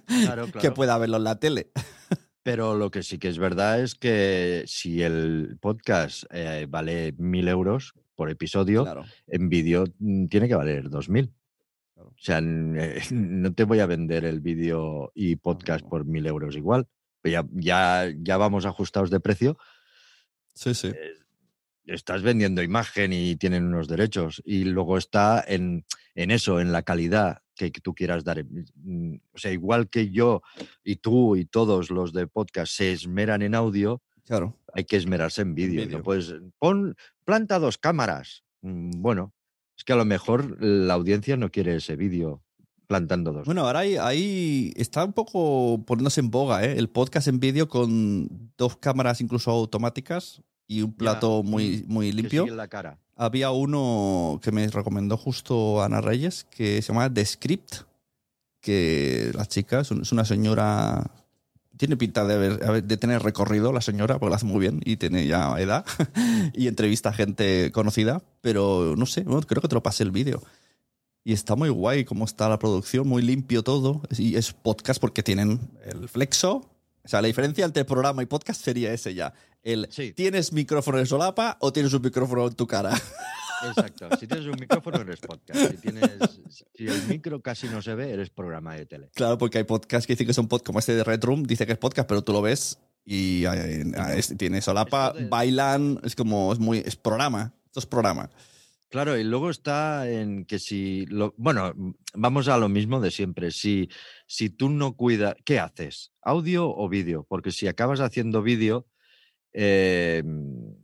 Claro, que pueda verlo en la tele. Pero lo que sí que es verdad es que si el podcast eh, vale mil euros por episodio, Claro. en vídeo mm, tiene que valer dos mil. Claro. O sea, eh, no te voy a vender el vídeo y podcast por mil euros igual. Ya, ya, ya vamos ajustados de precio. Sí, sí. eh, estás vendiendo imagen y tienen unos derechos. Y luego está en, en eso, en la calidad que tú quieras dar. Mm, O sea, igual que yo y tú y todos los de podcast se esmeran en audio, Claro. hay que esmerarse en vídeo. vídeo. No puedes, pon, planta dos cámaras. Mm, Bueno, es que a lo mejor la audiencia no quiere ese vídeo plantando dos. Bueno, ahora ahí, está un poco poniéndose en boga, ¿eh? El podcast en vídeo con dos cámaras incluso automáticas y un Ya, plato muy, mm, muy limpio. la cara. Había uno que me recomendó justo Ana Reyes, que se llama The Script, que la chica es una señora... Tiene pinta de, haber- de tener recorrido la señora, porque lo hace muy bien y tiene ya edad, y entrevista a gente conocida, pero no sé, bueno, creo que te lo pasé el vídeo. Y está muy guay cómo está la producción, muy limpio todo. Y es podcast porque tienen el flexo. O sea, la diferencia entre programa y podcast sería ese ya. El, Sí. ¿Tienes micrófono en solapa o tienes un micrófono en tu cara? Exacto. Si tienes un micrófono, eres podcast. Si, tienes, si el micro casi no se ve, eres programa de tele. Claro, porque hay podcasts que dicen que son podcasts, como este de Red Room, dice que es podcast, pero tú lo ves y eh, es- tiene solapa, de- bailan, es como, es muy, es programa. Esto es programa. Claro, y luego está en que si, lo, bueno, vamos a lo mismo de siempre. Si, si tú no cuidas, ¿qué haces? ¿Audio o vídeo? Porque si acabas haciendo vídeo eh,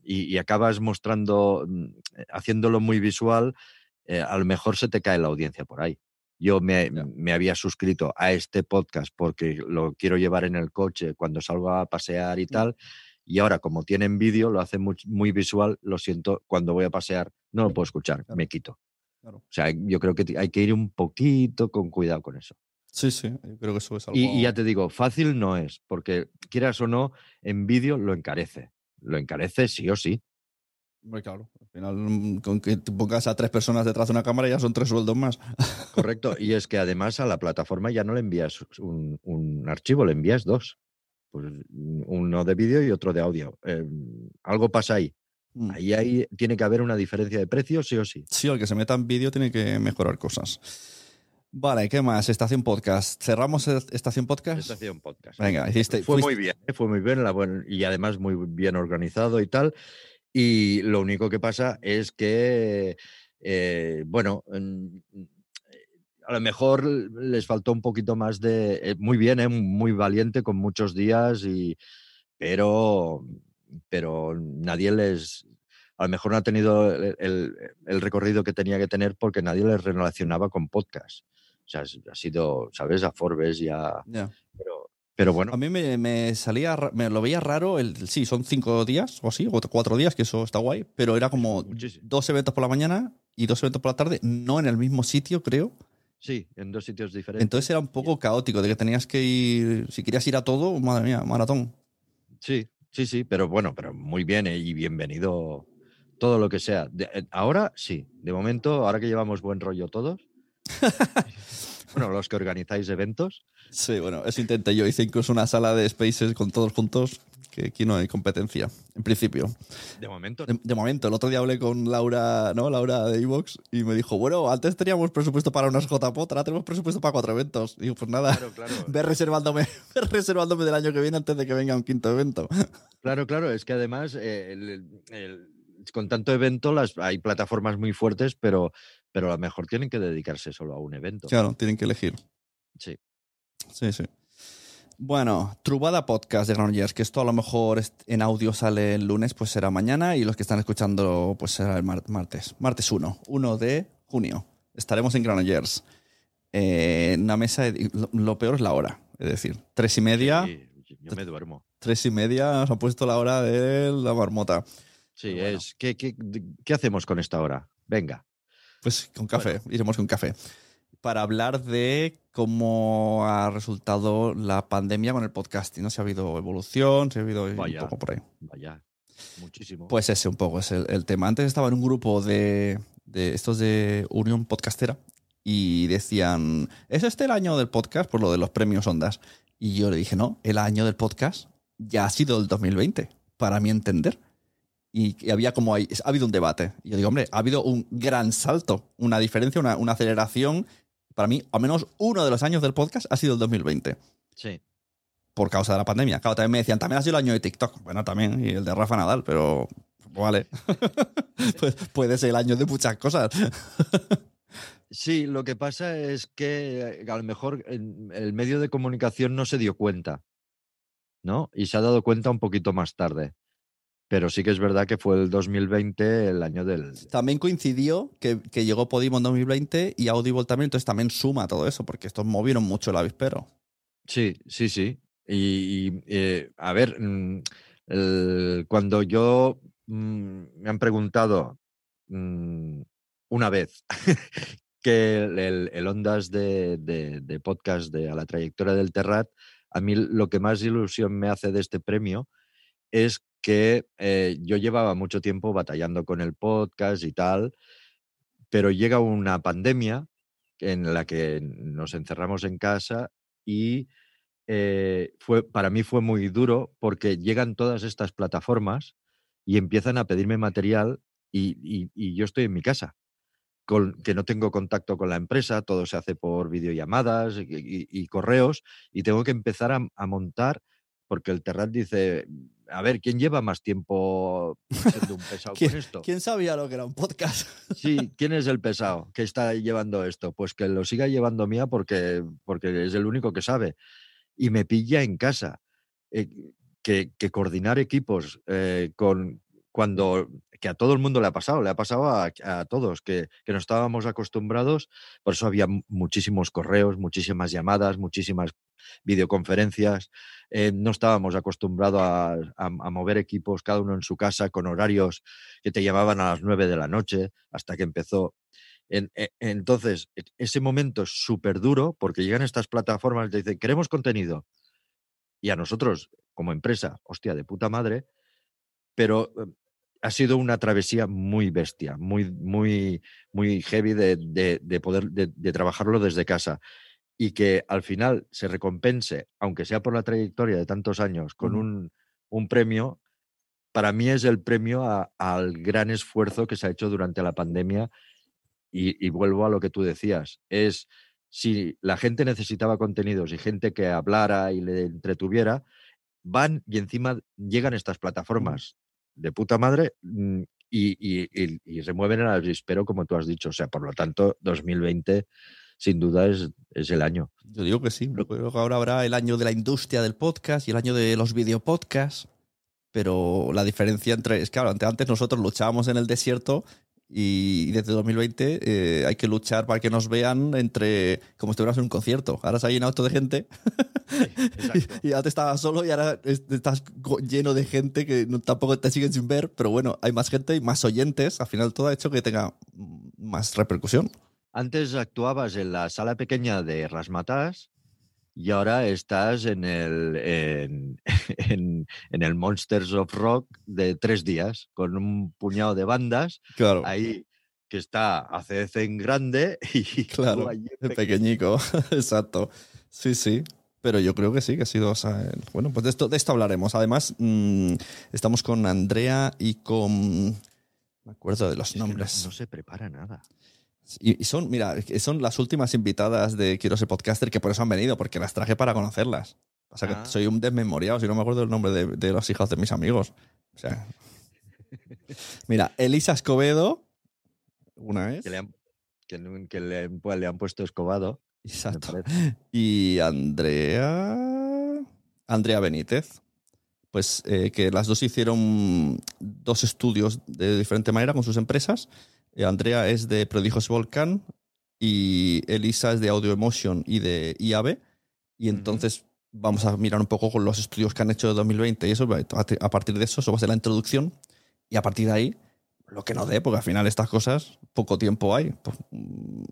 y, y acabas mostrando, mm, eh, haciéndolo muy visual, eh, a lo mejor se te cae la audiencia por ahí. Yo me, me había suscrito a este podcast porque lo quiero llevar en el coche cuando salgo a pasear y tal. Y ahora, como tienen vídeo, lo hace muy, muy visual, lo siento, cuando voy a pasear no lo puedo escuchar, Claro. me quito. Claro. O sea, yo creo que hay que ir un poquito con cuidado con eso. Sí, sí, yo creo que eso es algo. Y, y ya te digo, fácil no es, porque quieras o no, en vídeo lo encarece. Lo encarece sí o sí. Hombre, claro. Al final, mm, con que te pongas a tres personas detrás de una cámara ya son tres sueldos más. Correcto. Y es que además a la plataforma ya no le envías un, un archivo, le envías dos. Pues uno de vídeo y otro de audio. Eh, algo pasa ahí. Mm. Ahí, ahí tiene que haber una diferencia de precio, sí o sí. Sí, el que se meta en vídeo tiene que mejorar cosas. Vale, ¿qué más? Estación Podcast. ¿Cerramos Estación Podcast? Estación podcast. Venga, hiciste. Fue fuiste- muy bien, ¿eh? fue muy bien la buen- y además muy bien organizado y tal. Y lo único que pasa es que, eh, bueno, a lo mejor les faltó un poquito más de... eh, muy bien, ¿eh? muy valiente, con muchos días, y, pero, pero nadie les... A lo mejor no ha tenido el, el- el recorrido que tenía que tener porque nadie les relacionaba con podcast. O sea, ha sido, ¿sabes? A Forbes y a... Ya. Pero, pero bueno, A mí me, me salía, me lo veía raro, el, sí, son cinco días o así, o cuatro días, que eso está guay, pero era como Muchísimo. dos eventos por la mañana y dos eventos por la tarde, no en el mismo sitio, creo. sí, en dos sitios diferentes. Entonces era un poco caótico, de que tenías que ir, si querías ir a todo, madre mía, maratón. Sí, sí, sí, pero bueno, pero muy bien eh, y bienvenido todo lo que sea. De- eh, ahora sí, de momento, ahora que llevamos buen rollo todos. bueno, los que organizáis eventos. Sí, bueno, eso intenté yo. Hice incluso una sala de spaces con todos juntos, que aquí no hay competencia, en principio. De momento. De, de momento, el otro día hablé con Laura, ¿no? Laura de Evox, y me dijo, bueno, antes teníamos presupuesto para unas JPOT, ahora tenemos presupuesto para cuatro eventos. Y digo, pues nada, Claro, claro. ve reservándome, ve reservándome del año que viene antes de que venga un quinto evento. Claro, claro, es que además eh, el- el- con tanto evento las, hay plataformas muy fuertes, pero, pero a lo mejor tienen que dedicarse solo a un evento. Claro, tienen que elegir. Sí. Sí, sí. Bueno, Trubada Podcast de Granollers, que esto a lo mejor en audio sale el lunes, pues será mañana, y los que están escuchando, pues será el mar- martes. Martes 1, 1 de junio. Estaremos en Granollers. Eh, una mesa, lo, lo peor es la hora, es decir, tres y media. Sí, yo me duermo. Tres y media nos han puesto la hora de la marmota. Sí, bueno. es. ¿qué, qué, qué hacemos con esta hora? Venga. Pues con café, iremos con café. Para hablar de cómo ha resultado la pandemia con el podcasting, ¿no? Si ha habido evolución, si ha habido un Vaya. poco por ahí. Vaya. Muchísimo. Pues ese un poco es el, el tema. Antes estaba en un grupo de, de estos de Unión Podcastera y decían, ¿es este el año del podcast? Por lo de los premios Ondas. Y yo le dije, no, el año del podcast ya ha sido el 2020, para mi entender. Y, había como ahí, ha habido un debate. Y yo digo, hombre, ha habido un gran salto, una diferencia, una, una aceleración. Para mí, al menos uno de los años del podcast ha sido el 2020 sí. por causa de la pandemia. Claro, también me decían, también ha sido el año de TikTok. Bueno, también, y el de Rafa Nadal, pero vale. pues puede ser el año de muchas cosas. Sí, lo que pasa es que eh, a lo mejor el medio de comunicación no se dio cuenta, ¿no? Y se ha dado cuenta un poquito más tarde. Pero sí que es verdad que fue el 2020 el año del... También coincidió que, que llegó Podimo en 2020 y Audible también, entonces también suma todo eso, porque estos movieron mucho el avispero. Sí, sí, sí. Y, y, eh, a ver, mm, el- cuando yo mm, me han preguntado mm, una vez que el, el- el Ondas de, de- de podcast de A la trayectoria del Terrat, a mí lo que más ilusión me hace de este premio es que eh, yo llevaba mucho tiempo batallando con el podcast y tal, pero llega una pandemia en la que nos encerramos en casa y eh, fue, para mí fue muy duro porque llegan todas estas plataformas y empiezan a pedirme material y, yo estoy en mi casa, con, que no tengo contacto con la empresa, todo se hace por videollamadas y, y- correos y tengo que empezar a montar porque el Terrat dice, a ver, ¿quién lleva más tiempo siendo un pesado con esto? ¿Quién sabía lo que era un podcast? Sí, ¿quién es el pesado que está llevando esto? Pues que lo siga llevando mía porque, porque es el único que sabe. Y me pilla en casa. Eh, que, que coordinar equipos eh, con cuando que a todo el mundo le ha pasado, le ha pasado a, a todos, que, que no estábamos acostumbrados, por eso había mu- muchísimos correos, muchísimas llamadas, muchísimas videoconferencias, eh, no estábamos acostumbrados a, mover equipos cada uno en su casa con horarios que te llamaban a las 9 de la noche hasta que empezó. E- entonces, e- ese momento es súper duro porque llegan estas plataformas y te dicen, queremos contenido. Y a nosotros, como empresa, hostia, de puta madre, pero eh, ha sido una travesía muy bestia, muy, muy, muy heavy de, de- de poder de, de trabajarlo desde casa. Y que al final se recompense, aunque sea por la trayectoria de tantos años, con un, un premio, para mí es el premio a- al gran esfuerzo que se ha hecho durante la pandemia. Y, y vuelvo a lo que tú decías, es si la gente necesitaba contenidos y gente que hablara y le entretuviera, van y encima llegan estas plataformas de puta madre mm, y, y- y- y remueven el avispero, como tú has dicho. O sea, por lo tanto, 2020 sin duda es, es el año. Yo digo que sí. Creo que ahora habrá el año de la industria del podcast y el año de los videopodcasts. Pero la diferencia entre. Es claro, ante- antes nosotros luchábamos en el desierto y desde 2020 eh, hay que luchar para que nos vean entre. como si estuviéramos en un concierto. Ahora se ha llenado todo de gente exacto. y antes estabas solo y ahora es- estás lleno de gente que no- tampoco te siguen sin ver. Pero bueno, hay más gente y más oyentes. Al final todo ha hecho que tenga más repercusión. Antes actuabas en la sala pequeña de Rasmatas y ahora estás en el, en, en- en el Monsters of Rock de tres días, con un puñado de bandas Claro. ahí que está ACDC en grande y Claro, pequeño. pequeñico, exacto. Sí, sí. Pero yo creo que sí, que ha sido. o sea, el- bueno, pues de esto, de esto hablaremos. Además, mm, estamos con Andrea y con. Me acuerdo de los Es que no- nombres. no se prepara nada. Y, y son, mira, son las últimas invitadas de Quiero ser podcaster que por eso han venido, porque las traje para conocerlas. Pasa Ah. que soy un desmemoriado, si no me acuerdo el nombre de, de los hijos de mis amigos. O sea. Mira, Elisa Escobedo, una es. Que le han, que, le, pues, le han puesto escobado. Exacto. Y Andrea. Andrea Benítez. Pues eh, que las dos hicieron dos estudios de diferente manera con sus empresas. Eh, Andrea es de Prodigios Volcan y Elisa es de Audio Emotion y de IAB. Y entonces vamos a mirar un poco con los estudios que han hecho de 2020 y eso. A partir de eso, eso va a ser la introducción. Y a partir de ahí, lo que nos dé, porque al final estas cosas poco tiempo hay. Pues, mm,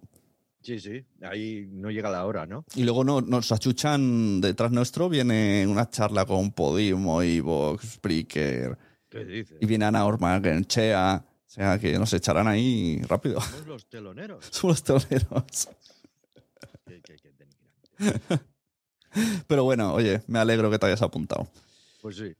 Sí, sí, ahí no llega la hora, ¿no? y luego no, nos achuchan detrás nuestro, viene una charla con Podimo, Vox, Spreaker, ¿Qué dices? y viene Ana Ormagenchea. O sea que nos echarán ahí rápido. Somos los teloneros. Somos los toreros. Qué- qué- qué denigrante. Pero bueno, oye, me alegro que te hayas apuntado. Pues sí.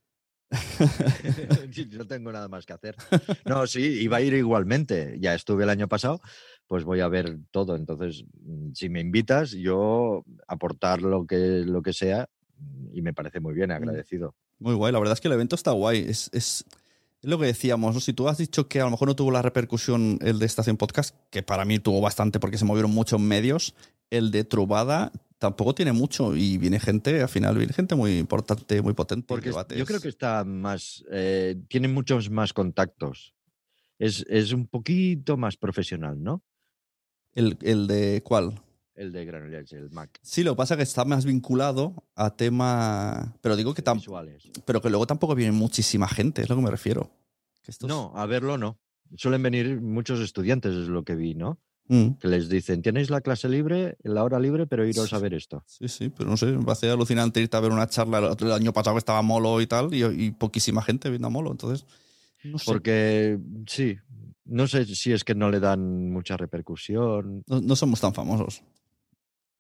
No tengo nada más que hacer. No, sí, iba a ir igualmente. Ya estuve el año pasado, pues voy a ver todo. Entonces, mm, si me invitas, yo aportar lo que, lo que sea mm, y me parece muy bien, agradecido. Muy guay, la verdad es que el evento está guay. Es, es, es lo que decíamos, ¿no? Si tú has dicho que a lo mejor no tuvo la repercusión el de Estación Podcast, que para mí tuvo bastante porque se movieron muchos medios, el de Trubada tampoco tiene mucho y viene gente, al final viene gente muy importante, muy potente. Porque debates. yo creo que está más, eh, tiene muchos más contactos. Es, es un poquito más profesional, ¿no? ¿El, el de cuál? El de Granollers, el Mac. Sí, lo que pasa es que está más vinculado a tema... Pero digo que, tam- Visuales. pero que luego tampoco viene muchísima gente, es lo que me refiero. Que estos- No, a verlo no. Suelen venir muchos estudiantes, es lo que vi, ¿no? Mm. que les dicen, tenéis la clase libre, la hora libre, pero iros a ver esto. Sí, sí, pero no sé, me parece alucinante irte a ver una charla el año pasado que estaba Molo y tal, y, y poquísima gente viendo a Molo, entonces, no sé. Porque sí, no sé si es que no le dan mucha repercusión. No, no somos tan famosos.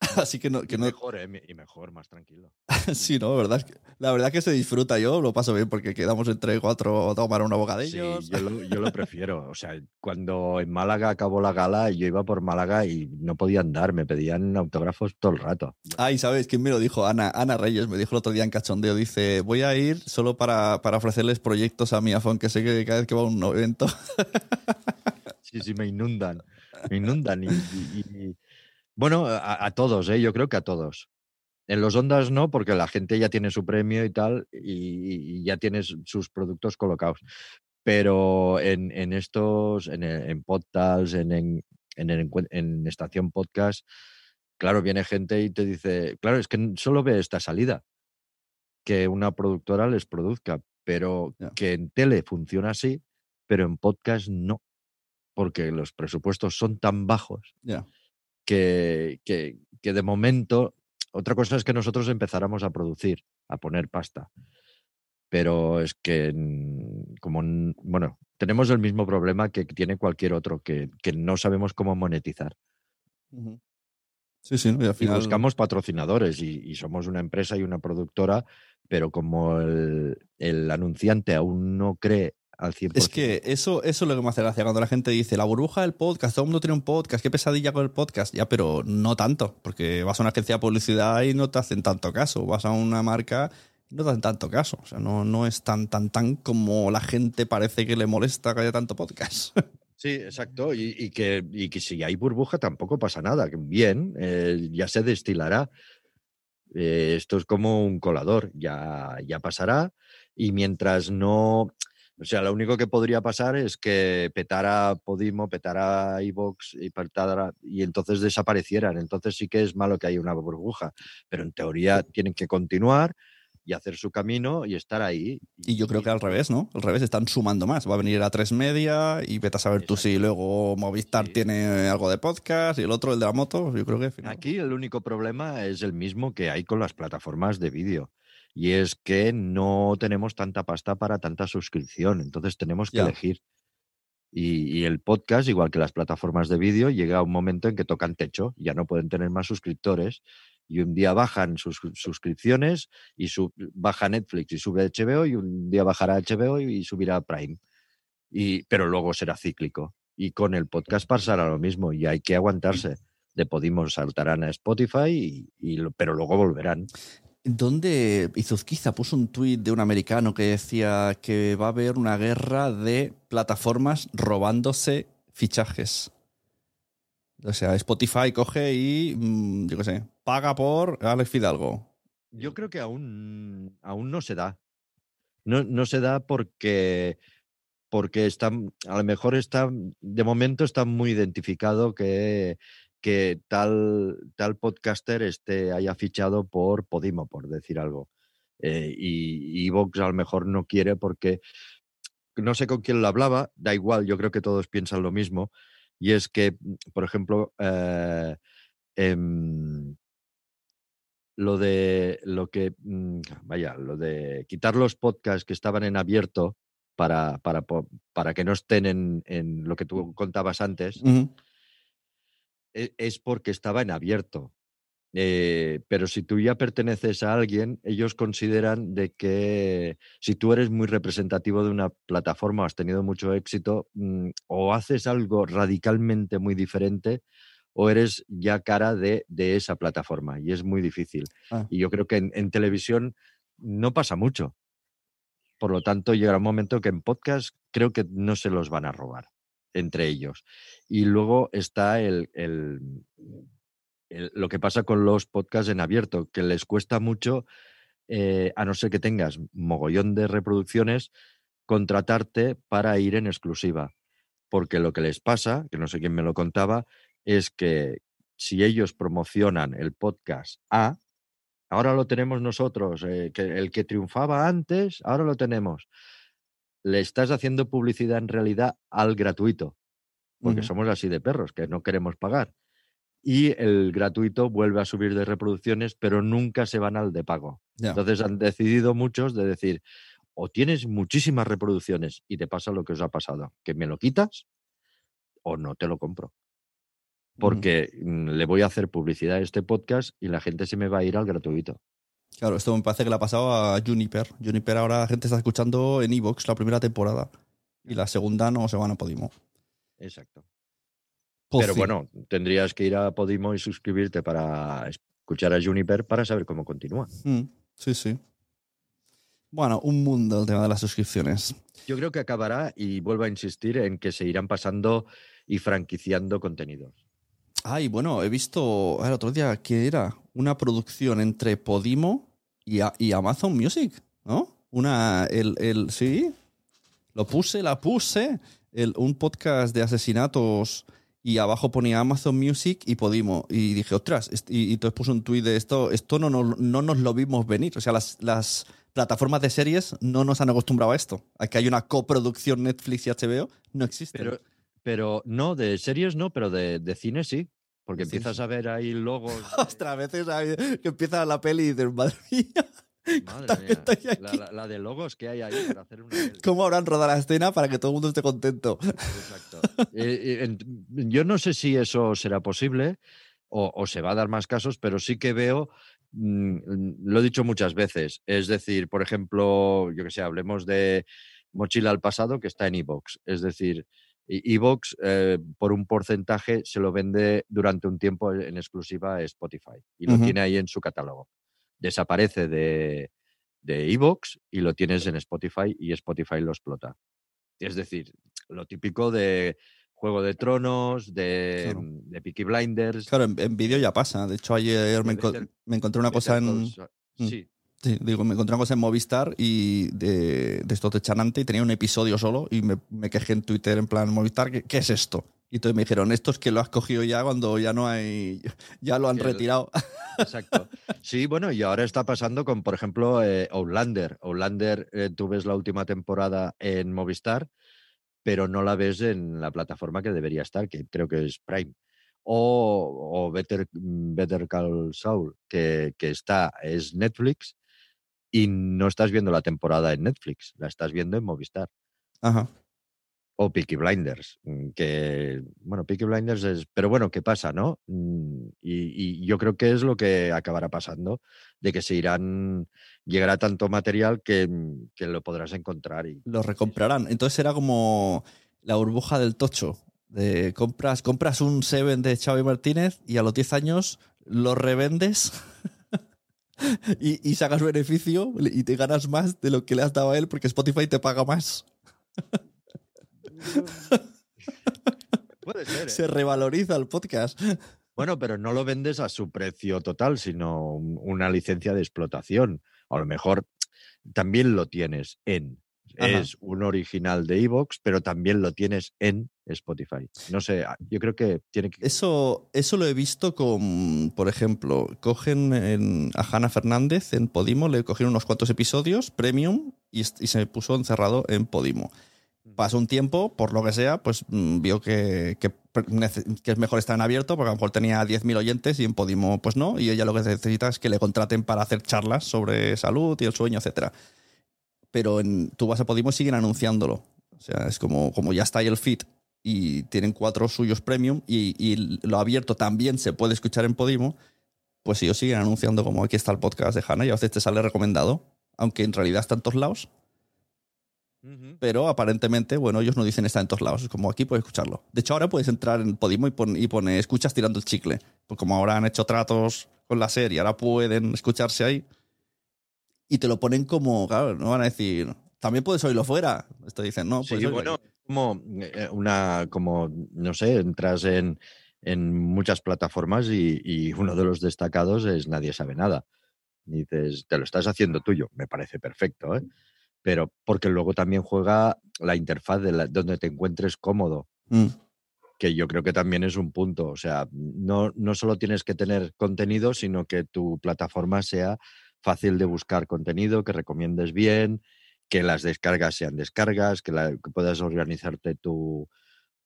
Así que no, que Y no mejor, ¿eh? y mejor, más tranquilo. sí, no, verdad es que- la verdad que se disfruta yo, lo paso bien porque quedamos entre cuatro a tomar unos Sí, bocadillos. yo lo, yo lo prefiero. O sea, cuando en Málaga acabó la gala, yo iba por Málaga y no podía andar, me pedían autógrafos todo el rato. Ay, ¿sabes quién me lo dijo? Ana, Ana Reyes me dijo el otro día en cachondeo. Dice, voy a ir solo para, para ofrecerles proyectos a mi afón, que sé que cada vez que va a un evento. Sí, sí, me inundan. Me inundan. Y, y- y- bueno, a, a todos, ¿eh? yo creo que a todos. En los ondas no, porque la gente ya tiene su premio y tal, y, y ya tiene su- sus productos colocados. Pero en, en estos, en, en Podtals, en, en, en, Estación Podcast, claro, viene gente y te dice, claro, es que solo ve esta salida, que una productora les produzca, pero que en tele funciona así, pero en podcast no, porque los presupuestos son tan bajos. Que, que, que de momento, otra cosa es que nosotros empezáramos a producir, a poner pasta. Pero es que, mm, como, bueno, tenemos el mismo problema que tiene cualquier otro, que, que no sabemos cómo monetizar. Sí, sí, ¿no? y al Y final. buscamos patrocinadores y, y somos una empresa y una productora, pero como el, el anunciante aún no cree al 100%. Es que eso, eso es lo que me hace gracia. Cuando la gente dice la burbuja del podcast, todo el mundo tiene un podcast, qué pesadilla con el podcast. Ya, pero no tanto, porque vas a una agencia de publicidad y no te hacen tanto caso. Vas a una marca y no te hacen tanto caso. O sea, no, no es tan, tan, tan como la gente parece que le molesta que haya tanto podcast. Sí, exacto. Y, y que, y que si hay burbuja tampoco pasa nada. Bien, eh, ya se destilará. Eh, esto es como un colador, ya, ya pasará. Y mientras no. O sea, lo único que podría pasar es que petara Podimo, petara iVox y petara, y entonces desaparecieran. Entonces sí que es malo que haya una burbuja. Pero en teoría tienen que continuar y hacer su camino y estar ahí. Y yo creo que al revés, ¿no? Al revés, están sumando más. Va a venir a tres media y vete a saber tú si luego Movistar Sí. tiene algo de podcast y el otro, el de la moto. Yo creo que final- Aquí el único problema es el mismo que hay con las plataformas de vídeo. Y es que no tenemos tanta pasta para tanta suscripción. Entonces tenemos que elegir. Y, y el podcast, igual que las plataformas de vídeo, llega a un momento en que tocan techo. Ya no pueden tener más suscriptores. Y un día bajan sus suscripciones y su- baja Netflix y sube HBO. Y un día bajará HBO y subirá Prime. Y, pero luego será cíclico. Y con el podcast pasará lo mismo. Y hay que aguantarse de Podimo saltarán a Spotify, y, y pero luego volverán. ¿Dónde Izuzquiza puso un tuit de un americano que decía que va a haber una guerra de plataformas robándose fichajes? O sea, Spotify coge y, mm, yo qué sé, paga por Alex Fidalgo. Yo creo que aún, aún no se da. No, no se da porque, porque está, a lo mejor está, de momento está muy identificado que, que tal, tal podcaster esté, haya fichado por Podimo, por decir algo. Eh, y, Vox a lo mejor no quiere porque no sé con quién lo hablaba, da igual, yo creo que todos piensan lo mismo. Y es que, por ejemplo, eh, em, lo de lo que mm, vaya, lo de quitar los podcasts que estaban en abierto para, para, para que no estén en, en lo que tú contabas antes, es porque estaba en abierto. Eh, pero si tú ya perteneces a alguien, ellos consideran de que si tú eres muy representativo de una plataforma, has tenido mucho éxito, mm, o haces algo radicalmente muy diferente, o eres ya cara de, de esa plataforma, y es muy difícil. Ah. Y yo creo que en, en televisión no pasa mucho. Por lo tanto, llegará un momento que en podcast creo que no se los van a robar entre ellos. Y luego está el, el- lo que pasa con los podcasts en abierto, que les cuesta mucho, eh, a no ser que tengas mogollón de reproducciones, contratarte para ir en exclusiva. Porque lo que les pasa, que no sé quién me lo contaba, es que si ellos promocionan el podcast A, ahora lo tenemos nosotros, eh, que el que triunfaba antes, ahora lo tenemos. Le estás haciendo publicidad en realidad al gratuito, porque somos así de perros, que no queremos pagar. Y el gratuito vuelve a subir de reproducciones, pero nunca se van al de pago. Entonces han decidido muchos de decir, o tienes muchísimas reproducciones y te pasa lo que os ha pasado, que me lo quitas o no te lo compro. Porque mm, le voy a hacer publicidad a este podcast y la gente se me va a ir al gratuito. Claro, esto me parece que le ha pasado a Juniper. Juniper ahora la gente está escuchando en Evox la primera temporada. Y la segunda no se van a Podimo. Exacto. Pues Pero sí. bueno, tendrías que ir a Podimo y suscribirte para escuchar a Juniper para saber cómo continúa. Mm, sí, sí. Bueno, un mundo el tema de las suscripciones. Yo creo que acabará y vuelvo a insistir en que se irán pasando y franquiciando contenidos. Ay, bueno, he visto el otro día que era una producción entre Podimo y, y Amazon Music, ¿no? Una, el, el, sí, lo puse, la puse, el, un podcast de asesinatos y abajo ponía Amazon Music y Podimo. Y dije, ostras, y, y entonces puse un tuit de esto, esto no, no, no nos lo vimos venir. O sea, las, las plataformas de series no nos han acostumbrado a esto. A que hay una coproducción Netflix y HBO, no existe. Pero, pero no, de series no, pero de, de cine sí. Porque empiezas sí. a ver ahí logos. de- Ostras, a veces hay- que empieza la peli y dices, madre mía, Madre ¿cuánta mía, la, aquí? la- la de logos que hay ahí para hacer una peli. ¿cómo habrán rodado la escena para que todo el mundo esté contento? Exacto. Eh, eh, yo no sé si eso será posible o, o se va a dar más casos, pero sí que veo, mm, lo he dicho muchas veces, es decir, por ejemplo, yo que sé, hablemos de Mochila al pasado que está en Evox, es decir, e- Evox eh, por un porcentaje se lo vende durante un tiempo en exclusiva a Spotify y lo tiene ahí en su catálogo. Desaparece de de Evox y lo tienes en Spotify y Spotify lo explota. Es decir, lo típico de Juego de Tronos, de, Claro. de Peaky Blinders. Claro, en, en vídeo ya pasa. De hecho, ayer me, enco- encontré una cosa en... Mm. Sí, Sí, digo, me encontré una cosa en Movistar y de, de esto de Chanante y tenía un episodio solo y me, me quejé en Twitter en plan, Movistar, ¿qué, qué es esto? Y entonces me dijeron, esto es que lo has cogido ya cuando ya no hay, ya lo han el- retirado. exacto. Sí, bueno, y ahora está pasando con, por ejemplo, eh, Outlander. Outlander, eh, tú ves la última temporada en Movistar, pero no la ves en la plataforma que debería estar, que creo que es Prime. O, o Better, Better Call Saul, que, que está, es Netflix, y no estás viendo la temporada en Netflix, la estás viendo en Movistar. Ajá. O Peaky Blinders, mm, que, bueno, Peaky Blinders es, pero bueno, ¿qué pasa, no? Mm, Y, y yo creo que es lo que acabará pasando, de que se irán, llegará tanto material que, mm, que lo podrás encontrar. Y, Lo recomprarán. Entonces era como la burbuja del tocho. De compras, compras un Seven de Xavi Martínez y a los 10 años lo revendes y, y sacas beneficio y te ganas más de lo que le has dado a él porque Spotify te paga más. Puede ser. ¿eh? Se revaloriza el podcast. Bueno, pero no lo vendes a su precio total, sino un- una licencia de explotación. A lo mejor también lo tienes en. Ajá. Es un original de Evox, pero también lo tienes en Spotify. No sé, a- yo creo que tiene que. Eso, eso lo he visto con, por ejemplo, cogen en- a Hanna Fernández en Podimo, le cogieron unos cuantos episodios premium y, se puso encerrado en Podimo. Pasó un tiempo, por lo que sea, pues mm, vio que, que es mejor estar en abierto, porque a lo mejor tenía 10.000 oyentes y en Podimo pues no, y ella lo que necesita es que le contraten para hacer charlas sobre salud y el sueño, etcétera. Pero en, tú vas a Podimo y siguen anunciándolo. O sea, es como, como ya está ahí el feed y tienen cuatro suyos premium y, y lo abierto también se puede escuchar en Podimo, pues ellos siguen anunciando como aquí está el podcast de Hanna y a veces te sale recomendado, aunque en realidad está en todos lados, pero aparentemente, bueno, ellos no dicen está en todos lados, es como aquí puedes escucharlo. De hecho, ahora puedes entrar en Podimo y, pon- y pone escuchas tirando el chicle, pues como ahora han hecho tratos con la serie, ahora pueden escucharse ahí y te lo ponen como, claro, no van a decir, también puedes oírlo fuera. Esto dicen, no, Sí, puedes oírlo bueno, aquí". Como eh, una, como, no sé, entras en, en muchas plataformas y, y uno de los destacados es Nadie sabe nada. Y dices, te lo estás haciendo tuyo, me parece perfecto, ¿eh? Pero porque luego también juega la interfaz de la- donde te encuentres cómodo, Mm. que yo creo que también es un punto. O sea, no, no solo tienes que tener contenido, sino que tu plataforma sea fácil de buscar contenido, que recomiendes bien, que las descargas sean descargas, que, la- que puedas organizarte tu,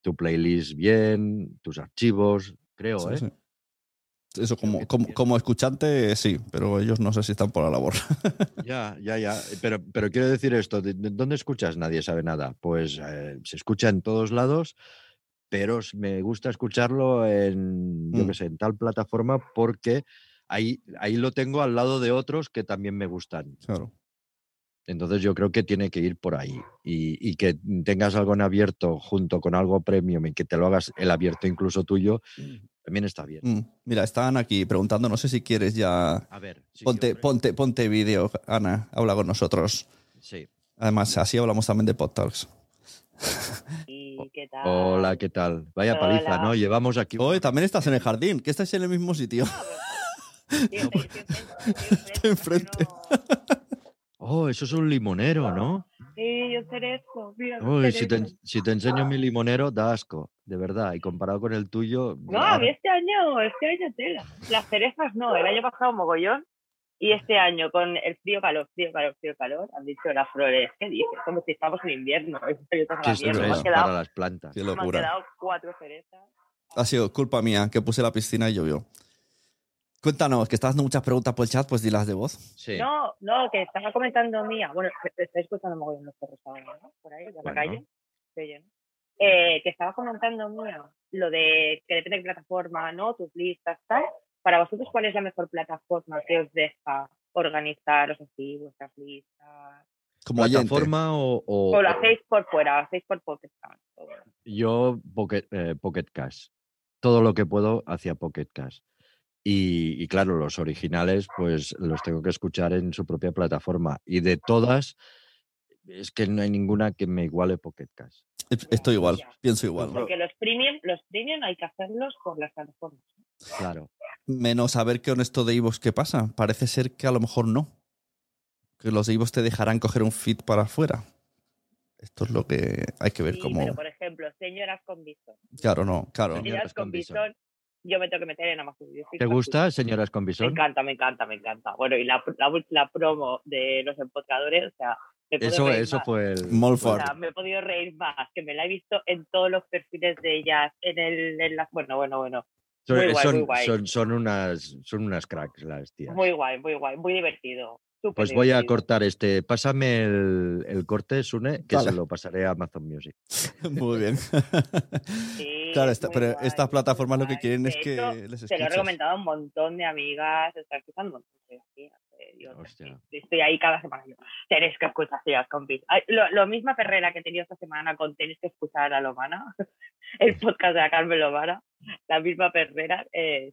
tu playlist bien, tus archivos, creo, Sí, ¿eh? sí. Eso como, que como, como escuchante, sí, pero ellos no sé si están por la labor. Ya, ya, ya. Pero, pero quiero decir esto, ¿de, de dónde escuchas? Nadie sabe nada. Pues eh, se escucha en todos lados, pero me gusta escucharlo en, yo Mm. qué sé, en tal plataforma porque ahí, ahí lo tengo al lado de otros que también me gustan. Claro. Entonces yo creo que tiene que ir por ahí. Y, y que tengas algo en abierto junto con algo premium y que te lo hagas el abierto incluso tuyo, también está bien. Mm, Mira, están aquí preguntando, no sé si quieres ya... A ver, sí, sí, Ponte, ponte, ponte vídeo, Ana, habla con nosotros. Sí. Además, así hablamos también de PodTalks. ¿Y qué tal? Hola, ¿qué tal? Vaya paliza. ¿no? Llevamos aquí... Hoy también estás en el jardín, que estáis en el mismo sitio. Sí, estoy- estoy enfrente, estoy Estoy enfrente. Oh, eso es un limonero, ¿no? Sí, yo cerezo. Mira, Uy, si te, si te enseño mi limonero, da asco, de verdad. Y comparado con el tuyo. No, a mí este año, este año tela. Las cerezas no, el año pasado mogollón. Y este año, con el frío, calor, frío, calor, frío, calor, han dicho las flores. ¿Qué dices? Como si estamos en invierno. Han para quedado, las plantas. Qué me han locura. quedado cuatro cerezas. Ha sido culpa mía que puse la piscina y llovió. Cuéntanos, que estás dando muchas preguntas por el chat, pues dilas de voz. Sí. No, no, que estaba comentando mía. Bueno, estáis escuchando mogollón los perros ahora, ¿no? Por ahí, por la Bueno. calle. Se oye, ¿no? Eh, que estaba comentando mía lo de que depende de qué plataforma, ¿no? Tus listas, tal. Para vosotros, ¿cuál es la mejor plataforma que os deja organizaros así vuestras listas? Como. ¿Plataforma o, o- O lo hacéis por fuera, lo hacéis por o bueno. Yo, Pocket, eh, Pocket Cash. Todo lo que puedo hacia Pocket Cash. Y, y claro, los originales, pues los tengo que escuchar en su propia plataforma. Y de todas, es que no hay ninguna que me iguale Pocket Cash. Estoy igual, pienso igual. Porque los premium, los premium hay que hacerlos por las plataformas. Claro. Menos a ver qué honesto de Ivos qué pasa. Parece ser que a lo mejor no. Que los de Ivos te dejarán coger un feed para afuera. Esto es lo que hay que ver Sí, cómo. pero por ejemplo, señoras con bistón. Claro, no, claro. Señoras Señoras con bistón, yo me tengo que meter en Amazon Music ¿Te gusta, señoras con Me bisón? encanta, me encanta, me encanta. Bueno, y la, la, la promo de los empotcadores, o sea, me Eso, eso más. fue el. O sea, me he podido reír más, que me la he visto en todos los perfiles de ellas, en el, en la- bueno, bueno, bueno, Son, muy guay, son- muy guay. son- son unas, son unas cracks las tías. muy guay, muy guay, muy divertido. Pues voy a cortar este. Pásame el, el corte, Sune, que Vale. se lo pasaré a Amazon Music. Muy bien. Sí, claro, esta- muy pero guay, estas plataformas lo que quieren De es que les Se lo he escuches. recomendado a un montón de amigas, está escuchando un montón de amigas, yo Hostia. estoy ahí cada semana. Yo, tenéis que escuchar Sillas con Pis. Ay, Lo, lo misma perrera que he tenido esta semana con tenéis que escuchar a Lomana, el podcast de la Carmen Lomana, la misma perrera, eh,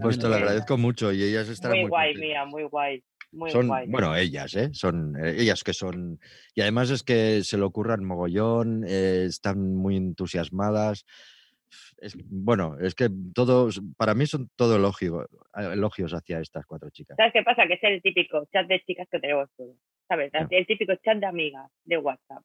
Pues te lo agradezco mucho y ellas estarán Muy muy, guay, contentas. mía, muy guay. Muy son, guay. bueno, ellas, ¿eh? Son eh, ellas que son. Y además es que se lo ocurran mogollón, eh, están muy entusiasmadas. Es, bueno, es que todos, para mí son todo elogio, elogios hacia estas cuatro chicas. ¿Sabes qué pasa? Que es el típico chat de chicas que tenemos todos. ¿Sabes? El típico chat de amigas de WhatsApp.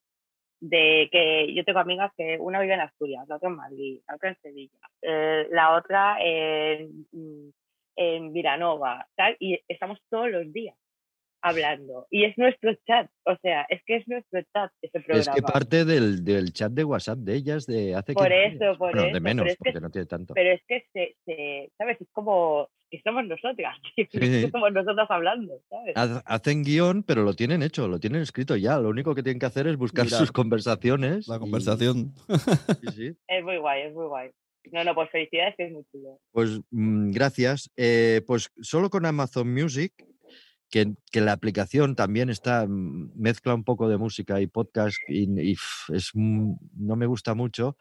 De que yo tengo amigas que una vive en Asturias, la otra en Madrid, la otra en Sevilla, eh, la otra en, mm, en Viranova, tal, y estamos todos los días hablando. Y es nuestro chat, o sea, es que es nuestro chat ese programa. Es que parte del, del chat de WhatsApp de ellas de hace Por 15 eso, por Bueno, eso, de pero menos, es que- porque no tiene tanto. Pero es que, se, se- ¿sabes? Es como que somos nosotras, que Sí. somos nosotras hablando, Hacen guion, pero lo tienen hecho, lo tienen escrito ya. Lo único que tienen que hacer es buscar sus conversaciones. La y- conversación. sí, sí. Es muy guay, es muy guay. No, no, pues felicidades, que es muy chulo. Pues mm, gracias. Eh, pues solo con Amazon Music, que, que la aplicación también está, mm, mezcla un poco de música y podcast y, es, no me gusta mucho,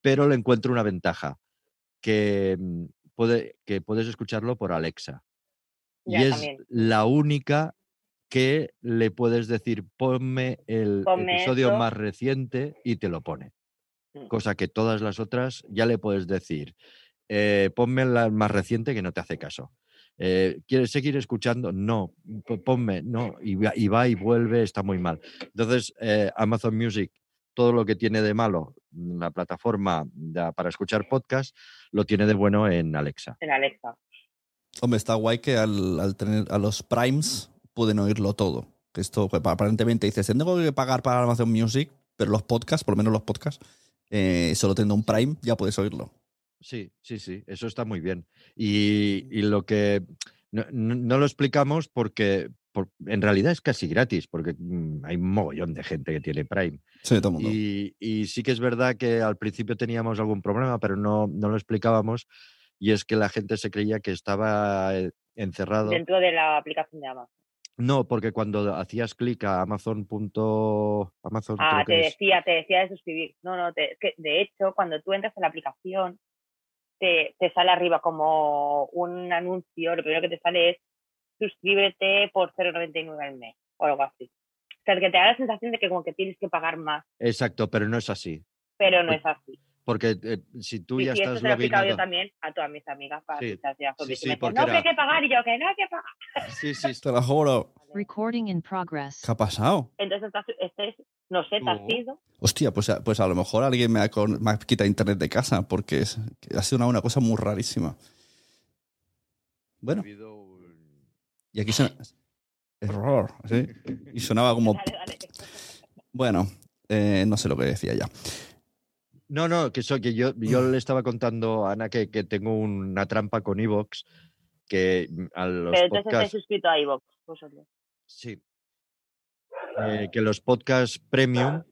pero le encuentro una ventaja, que, mm, puede, que puedes escucharlo por Alexa. Y es también. la única que le puedes decir, ponme el Ponme episodio esto". más reciente y te lo pone. Mm. Cosa que todas las otras ya le puedes decir, eh, ponme la más reciente que no te hace caso. Eh, ¿Quieres seguir escuchando? No, po- ponme, no, y va, y va y vuelve, está muy mal. Entonces, eh, Amazon Music, todo lo que tiene de malo la plataforma para escuchar podcast, lo tiene de bueno en Alexa. En Alexa. Hombre, está guay que al, al tener a los primes pueden oírlo todo. Que esto pues, aparentemente dices, tengo que pagar para Amazon Music, pero los podcasts, por lo menos los podcasts, eh, solo teniendo un prime ya puedes oírlo. Sí, sí, sí, eso está muy bien. Y, y lo que no, lo explicamos porque por- en realidad es casi gratis, porque mm, hay un mogollón de gente que tiene Prime. Sí, todo el mundo. Y, y sí que es verdad que al principio teníamos algún problema, pero no, no lo explicábamos. Y es que la gente se creía que estaba eh, encerrado. Dentro de la aplicación de Amazon. No, porque cuando hacías clic a Amazon. punto- Amazon Ah, te es- decía, te decía de suscribir. No, no, te- es que de hecho, cuando tú entras en la aplicación, te, te sale arriba como un anuncio, lo primero que te sale es suscríbete por 0,99 al mes o algo así. O sea, que te da la sensación de que como que tienes que pagar más, Exacto, pero no es así. pero no Pues es así. Porque eh, si tú Sí, ya sí, eso estás se lo he explicado yo también a todas mis amigas para Sí, sí, porque sí, me porque no, que hay que pagar, y yo que no hay que pagar. Sí, sí, Te lo juro. Recording in progress. ¿Qué ha pasado? Entonces, estás- este es, no sé, te has No. ido. Hostia, pues, a- pues a lo mejor alguien me ha, con- me ha quitado internet de casa porque es- que ha sido una, una cosa muy rarísima. Bueno, Ha habido un- y aquí suena... Error, ¿sí? Y sonaba como... Dale, dale. Bueno, eh, no sé lo que decía ya. No, no, que, eso, que yo, yo le estaba contando a Ana que, que tengo una trampa con Evox, que mm, a los Pero entonces podcasts... suscrito a iVoox, vosotros. Sí. Eh, que los podcasts premium,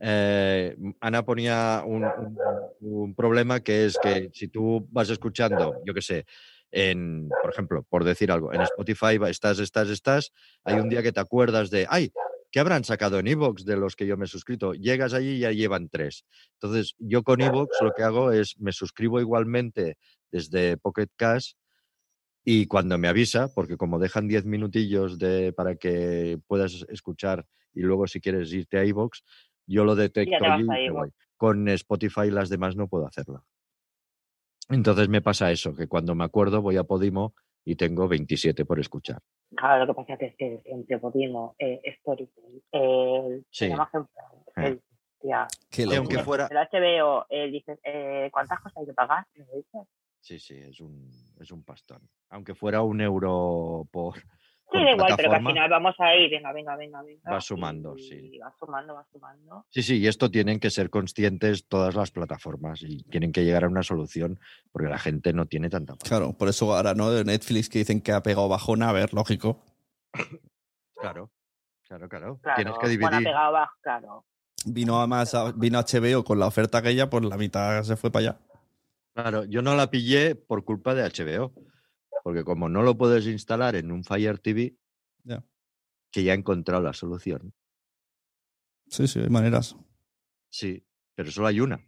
eh, Ana ponía un, un- un problema que es que si tú vas escuchando, yo qué sé, en, por ejemplo, por decir algo, en Spotify estás, estás, estás, hay un día que te acuerdas de, ay, ¿qué habrán sacado en Evox de los que yo me he suscrito? Llegas allí y ya llevan tres. Entonces, yo con Evox lo que hago es me suscribo igualmente desde Pocket Cash y cuando me avisa, porque como dejan 10 minutillos de, para que puedas escuchar y luego si quieres irte a iVoox, yo lo detecto allí y. Con Spotify las demás no puedo hacerlo. Entonces me pasa eso, que cuando me acuerdo voy a Podimo y tengo 27 por escuchar. Claro, lo que pasa es que entre Podimo, eh, Storytel, el Sí. Aunque locura. fuera... el HBO, eh, dices, eh, ¿cuántas cosas hay que pagar? Sí, sí, es un, es un pastón. Aunque fuera un euro por... Sí, da igual, pero que al final vamos a ir, venga, venga, venga, venga. Va sumando, y sí. Va sumando, va sumando. Sí, sí, y esto tienen que ser conscientes todas las plataformas y tienen que llegar a una solución porque la gente no tiene tanta. Claro, por eso ahora, ¿no? De Netflix que dicen que ha pegado bajona, a ver, lógico. Claro, claro, claro. Claro, Tienes que dividir. pegado bajo, claro. Vino a más, a- vino HBO con la oferta aquella, pues la mitad se fue para allá. Claro, yo no la pillé por culpa de HBO, porque como no lo puedes instalar en un Fire TV, que ya he encontrado la solución. Sí, sí, hay maneras. Sí, pero solo hay una.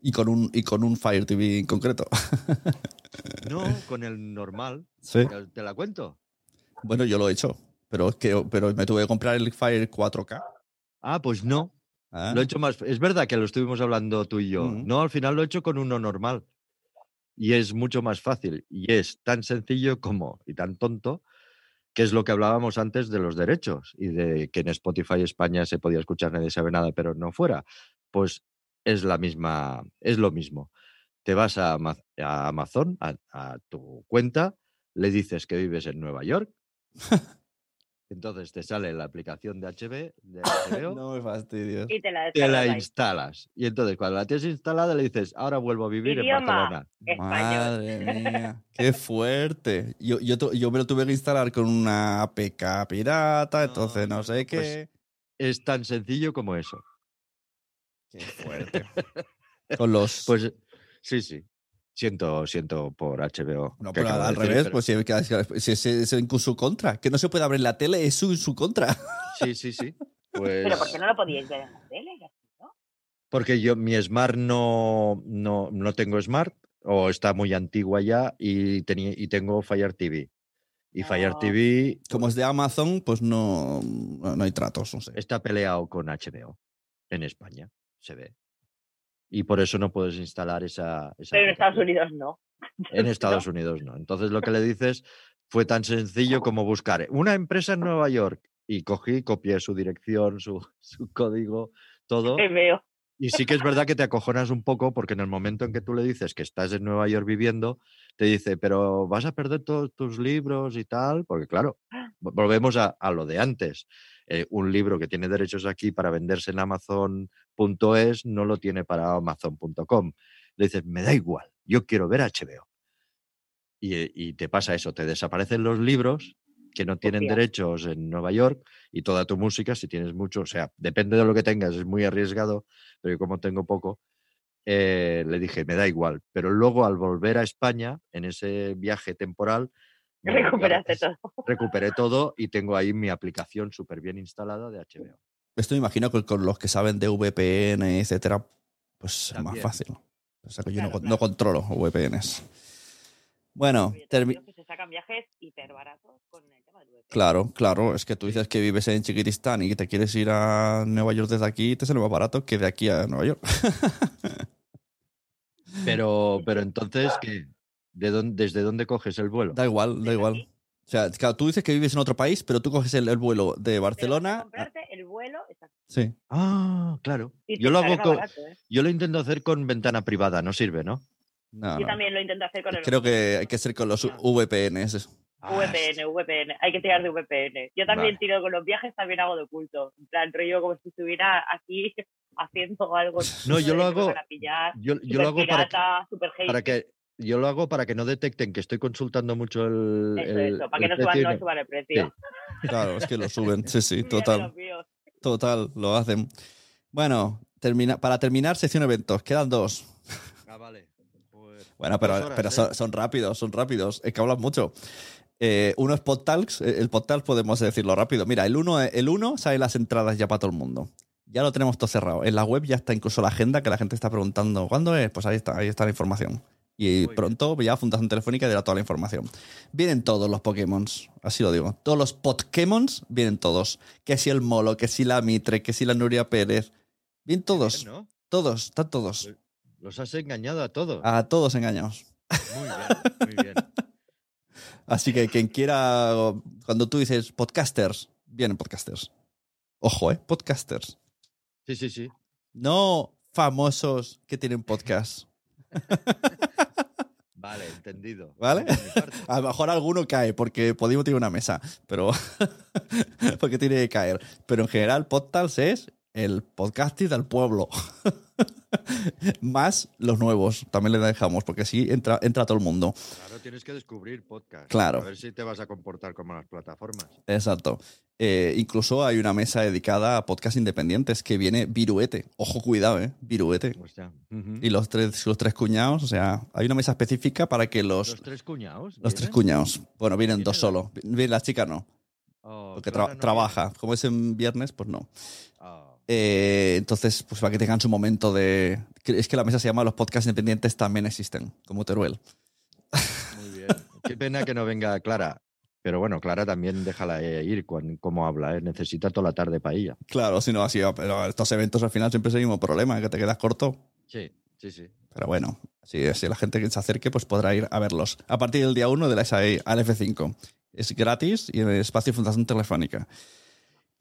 Y con un, y con un Fire TV en concreto. No, con el normal. Sí. ¿Te la cuento? Bueno, yo lo he hecho. Pero es que pero me tuve que comprar el Fire 4K. Ah, pues no. Ah, Lo he hecho más. Es verdad que lo estuvimos hablando tú y yo. No, al final lo he hecho con uno normal. Y es mucho más fácil. Y es tan sencillo como, y tan tonto, que es lo que hablábamos antes de los derechos y de que en Spotify España se podía escuchar, nadie sabe nada, pero no fuera. Pues es la misma, es lo mismo. Te vas a, Ama- a Amazon, a, a tu cuenta, le dices que vives en Nueva York. Entonces te sale la aplicación de HB, de HBO no me fastidies. Y te la te instalas. Y entonces cuando la tienes instalada le dices, ahora vuelvo a vivir Idioma. en Barcelona. Español. Madre mía, qué fuerte. Yo, yo, yo me lo tuve que instalar con una APK pirata, entonces no sé qué. pues Es tan sencillo como eso. Qué fuerte. Con los. Pues sí, sí. Siento, siento por HBO. no, pero de al decir, revés, pero- pues si, es, es en su contra. Que no se puede abrir la tele, es su, su contra. Sí, sí, sí. Pues Pero ¿por qué no lo podíais ver en la tele? ¿no? porque yo mi Smart no, no, no tengo Smart o está muy antigua ya y, tenía, y tengo Fire TV. Y Fire Ah. TV Como es de Amazon, pues no, no, no hay tratos, no sé. está peleado con HBO en España, se ve. Y por eso no puedes instalar esa... esa Pero en Estados. Unidos no. En Estados Unidos no. Entonces lo que le dices fue tan sencillo como buscar una empresa en Nueva York y cogí, copié su dirección, su, su código, todo. Te veo. Y sí que es verdad que te acojonas un poco porque en el momento en que tú le dices que estás en Nueva York viviendo, te dice, pero vas a perder todos tus libros y tal, porque claro, vo- volvemos a, a lo de antes. Eh, un libro que tiene derechos aquí para venderse en Amazon.es no lo tiene para Amazon.com. Le dices, me da igual, yo quiero ver HBO. Y, eh, y te pasa eso, te desaparecen los libros que no tienen Hostia. derechos en Nueva York y toda tu música, si tienes mucho, o sea, depende de lo que tengas, es muy arriesgado, pero yo como tengo poco, eh, le dije, me da igual. Pero luego al volver a España, en ese viaje temporal, Recuperaste todo. recuperé todo y tengo ahí mi aplicación súper bien instalada de HBO. Esto me imagino que con los que saben de VPN, etcétera, pues es más fácil. O sea que yo no, Claro, no controlo VPNs. Bueno, termi- sacan viajes hiper baratos con el tema del VPN. claro, claro. Es que tú dices que vives en Chiquitistán y que te quieres ir a Nueva York desde aquí, te sale más barato que de aquí a Nueva York. Pero, pero entonces, ¿qué? ¿De dónde, ¿Desde dónde coges el vuelo? Da igual, da ¿Desde igual. O sea, claro, tú dices que vives en otro país, pero tú coges el, el vuelo de Barcelona. comprarte el vuelo exacto. Sí. Ah, claro. Yo lo hago más con, barato, ¿eh? yo lo intento hacer con ventana privada, no sirve, ¿no? No, Yo no. también lo intento hacer con el Creo que hay que ser con los VPNs. Ah, VPN, VPN. Hay que tirar de VPN. Yo también Vale. tiro con los viajes, también hago de oculto. En plan, rollo como si estuviera aquí haciendo algo. No, yo lo hago- van a pillar. Yo, yo lo hago para, super para hate. que yo lo hago para que no detecten que estoy consultando mucho el, Eso, el- eso, para el que no suban, no suban el precio. Claro, es que lo suben. Sí, sí, total. Total, lo hacen. Bueno, termina, para terminar, sección eventos. Quedan dos. Ah, vale. Bueno, pero, Dos horas, pero ¿eh? son, son rápidos, son rápidos. Es que hablan mucho. Eh, uno es PodTalks. eh, El PodTalks podemos decirlo rápido. Mira, el uno, el uno sale las entradas ya para todo el mundo. Ya lo tenemos todo cerrado. En la web ya está incluso la agenda que la gente está preguntando ¿cuándo es? Pues ahí está, ahí está la información. Y bien. pronto ya Fundación Telefónica dirá toda la información. Vienen todos los Pokémon, así lo digo. Todos los Pokémon vienen todos. Que si el Molo, que si la Mitre, que si la Nuria Pérez. Vienen todos, Bien, ¿no? todos, están todos. Los has engañado a todos. A todos engañados. Muy bien, muy bien. Así que quien quiera, cuando tú dices podcasters, vienen podcasters. Ojo, ¿eh? Podcasters. Sí, sí, sí. No famosos que tienen podcast. Vale, entendido. ¿Vale? A lo mejor alguno cae porque Podimo tiene una mesa, pero porque tiene que caer. Pero en general, Podtals es el podcasting del pueblo. Más los nuevos, también le dejamos, porque así entra, entra todo el mundo. Claro, tienes que descubrir podcast. Claro. A ver si te vas a comportar como las plataformas. Exacto. Eh, incluso hay una mesa dedicada a podcast independientes que viene Viruete. Ojo, cuidado, ¿eh? Viruete. Y los tres, los tres cuñados, o sea, hay una mesa específica para que los, ¿Los tres cuñados? los tres cuñados. Bueno, vienen ¿Vienen dos los- solo. Viene la chica no, Oh, porque Clara tra- no trabaja. Como es en viernes, pues no. Oh. Eh, entonces, pues para que tengan su momento de. Es que la mesa se llama Los podcasts independientes también existen, como Teruel. Muy bien. Qué pena que no venga Clara. Pero bueno, Clara también déjala eh, ir con cómo habla. ¿eh? Necesita toda la tarde para ella. Claro, si no así, pero estos eventos al final siempre es el mismo problema, que te quedas corto. Sí, sí, sí. Pero bueno, si, si la gente que se acerque, pues podrá ir a verlos. A partir del día 1 de la SAE al F5. Es gratis y en el espacio Fundación Telefónica.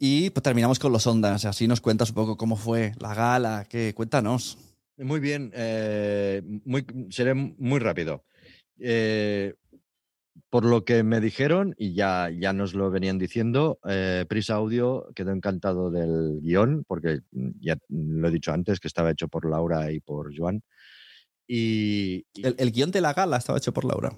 Y pues terminamos con los ondas. Así nos cuentas un poco cómo fue la gala. ¿Qué? Cuéntanos. Muy bien. eh, muy, seré muy rápido. Eh, por lo que me dijeron, y ya, ya nos lo venían diciendo, eh, Prisa Audio quedó encantado del guion, porque ya lo he dicho antes, que estaba hecho por Laura y por Joan. Y, y El, el guion de la gala estaba hecho por Laura.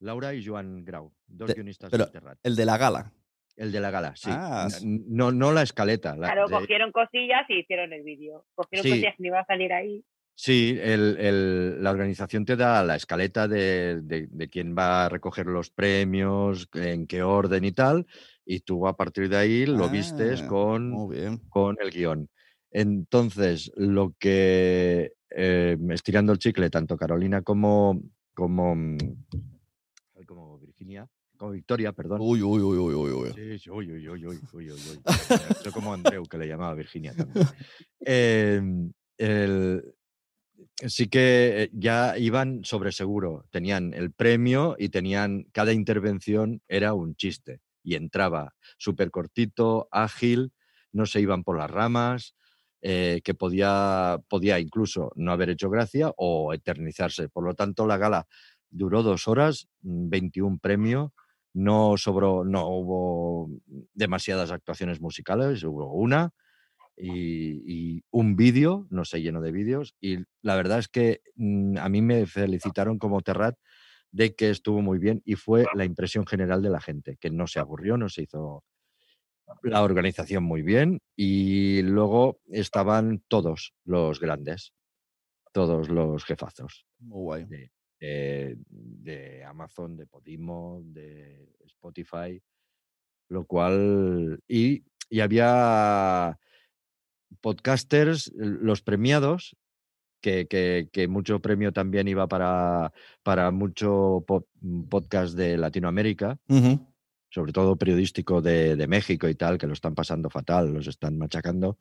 Laura y Joan Grau, dos De- guionistas pero del Terrat. El de la gala. El de la gala, sí. Ah, no, no la escaleta. la- Claro, de- cogieron cosillas y hicieron el vídeo. Cogieron Sí. cosillas que no iba a salir ahí. Sí, el- el- la organización te da la escaleta de, de- de quién va a recoger los premios, en qué orden y tal, y tú a partir de ahí lo vistes Ah, con, con el guion. Entonces, lo que, eh, estirando el chicle, tanto Carolina como, como, mm, como Virginia, como Victoria, perdón. Uy, uy, uy, uy, uy, uy. Sí, sí, uy, uy, uy, uy, uy, uy. Yo como Andreu, que le llamaba Virginia también. Em, el- sí que eh, ya iban sobre seguro. Tenían el premio y tenían, cada intervención era un chiste. Y entraba súper cortito, ágil, no se iban por las ramas, eh, que podía, podía incluso no haber hecho gracia o eternizarse. Por lo tanto, la gala duró dos horas, mm, 21 premios, no sobró, no hubo demasiadas actuaciones musicales, hubo una y, y un vídeo, no se llenó de vídeos, y la verdad es que mm, a mí me felicitaron como Terrat de que estuvo muy bien y fue la impresión general de la gente, que no se aburrió, no se hizo la organización muy bien y luego estaban todos los grandes, todos los jefazos Muy guay. de, de- de Amazon, de Podimo, de Spotify, lo cual... Y, y había podcasters, los premiados, que, que- que mucho premio también iba para, para mucho po- podcast de Latinoamérica, sobre todo periodístico de, de México y tal, que lo están pasando fatal, los están machacando.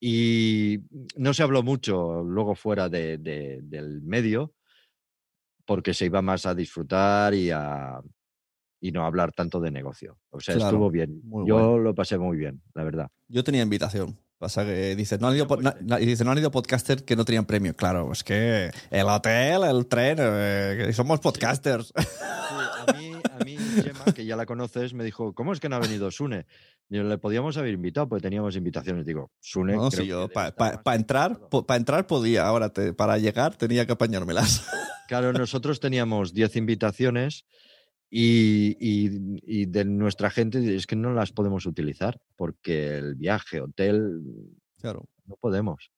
Y no se habló mucho luego fuera de- de- del medio, porque se iba más a disfrutar y a y no hablar tanto de negocio. O sea, Claro, estuvo bien. Yo lo pasé muy bien, la verdad. Yo tenía invitación. Pasa que dices, no han ido, po- na- dice, no han ido podcaster que no tenían premio. Claro, es que el hotel, el tren, eh, somos podcasters. a mí, a mí Gemma, que ya la conoces, me dijo, ¿cómo es que no ha venido Sune? Yo, le podíamos haber invitado, porque teníamos invitaciones. Digo, Sune. No, creo si que yo para entrar, preparado". para entrar podía, ahora te- para llegar tenía que apañármelas. Claro, nosotros teníamos 10 invitaciones y, y- y de nuestra gente es que no las podemos utilizar porque el viaje, hotel, Claro. no podemos.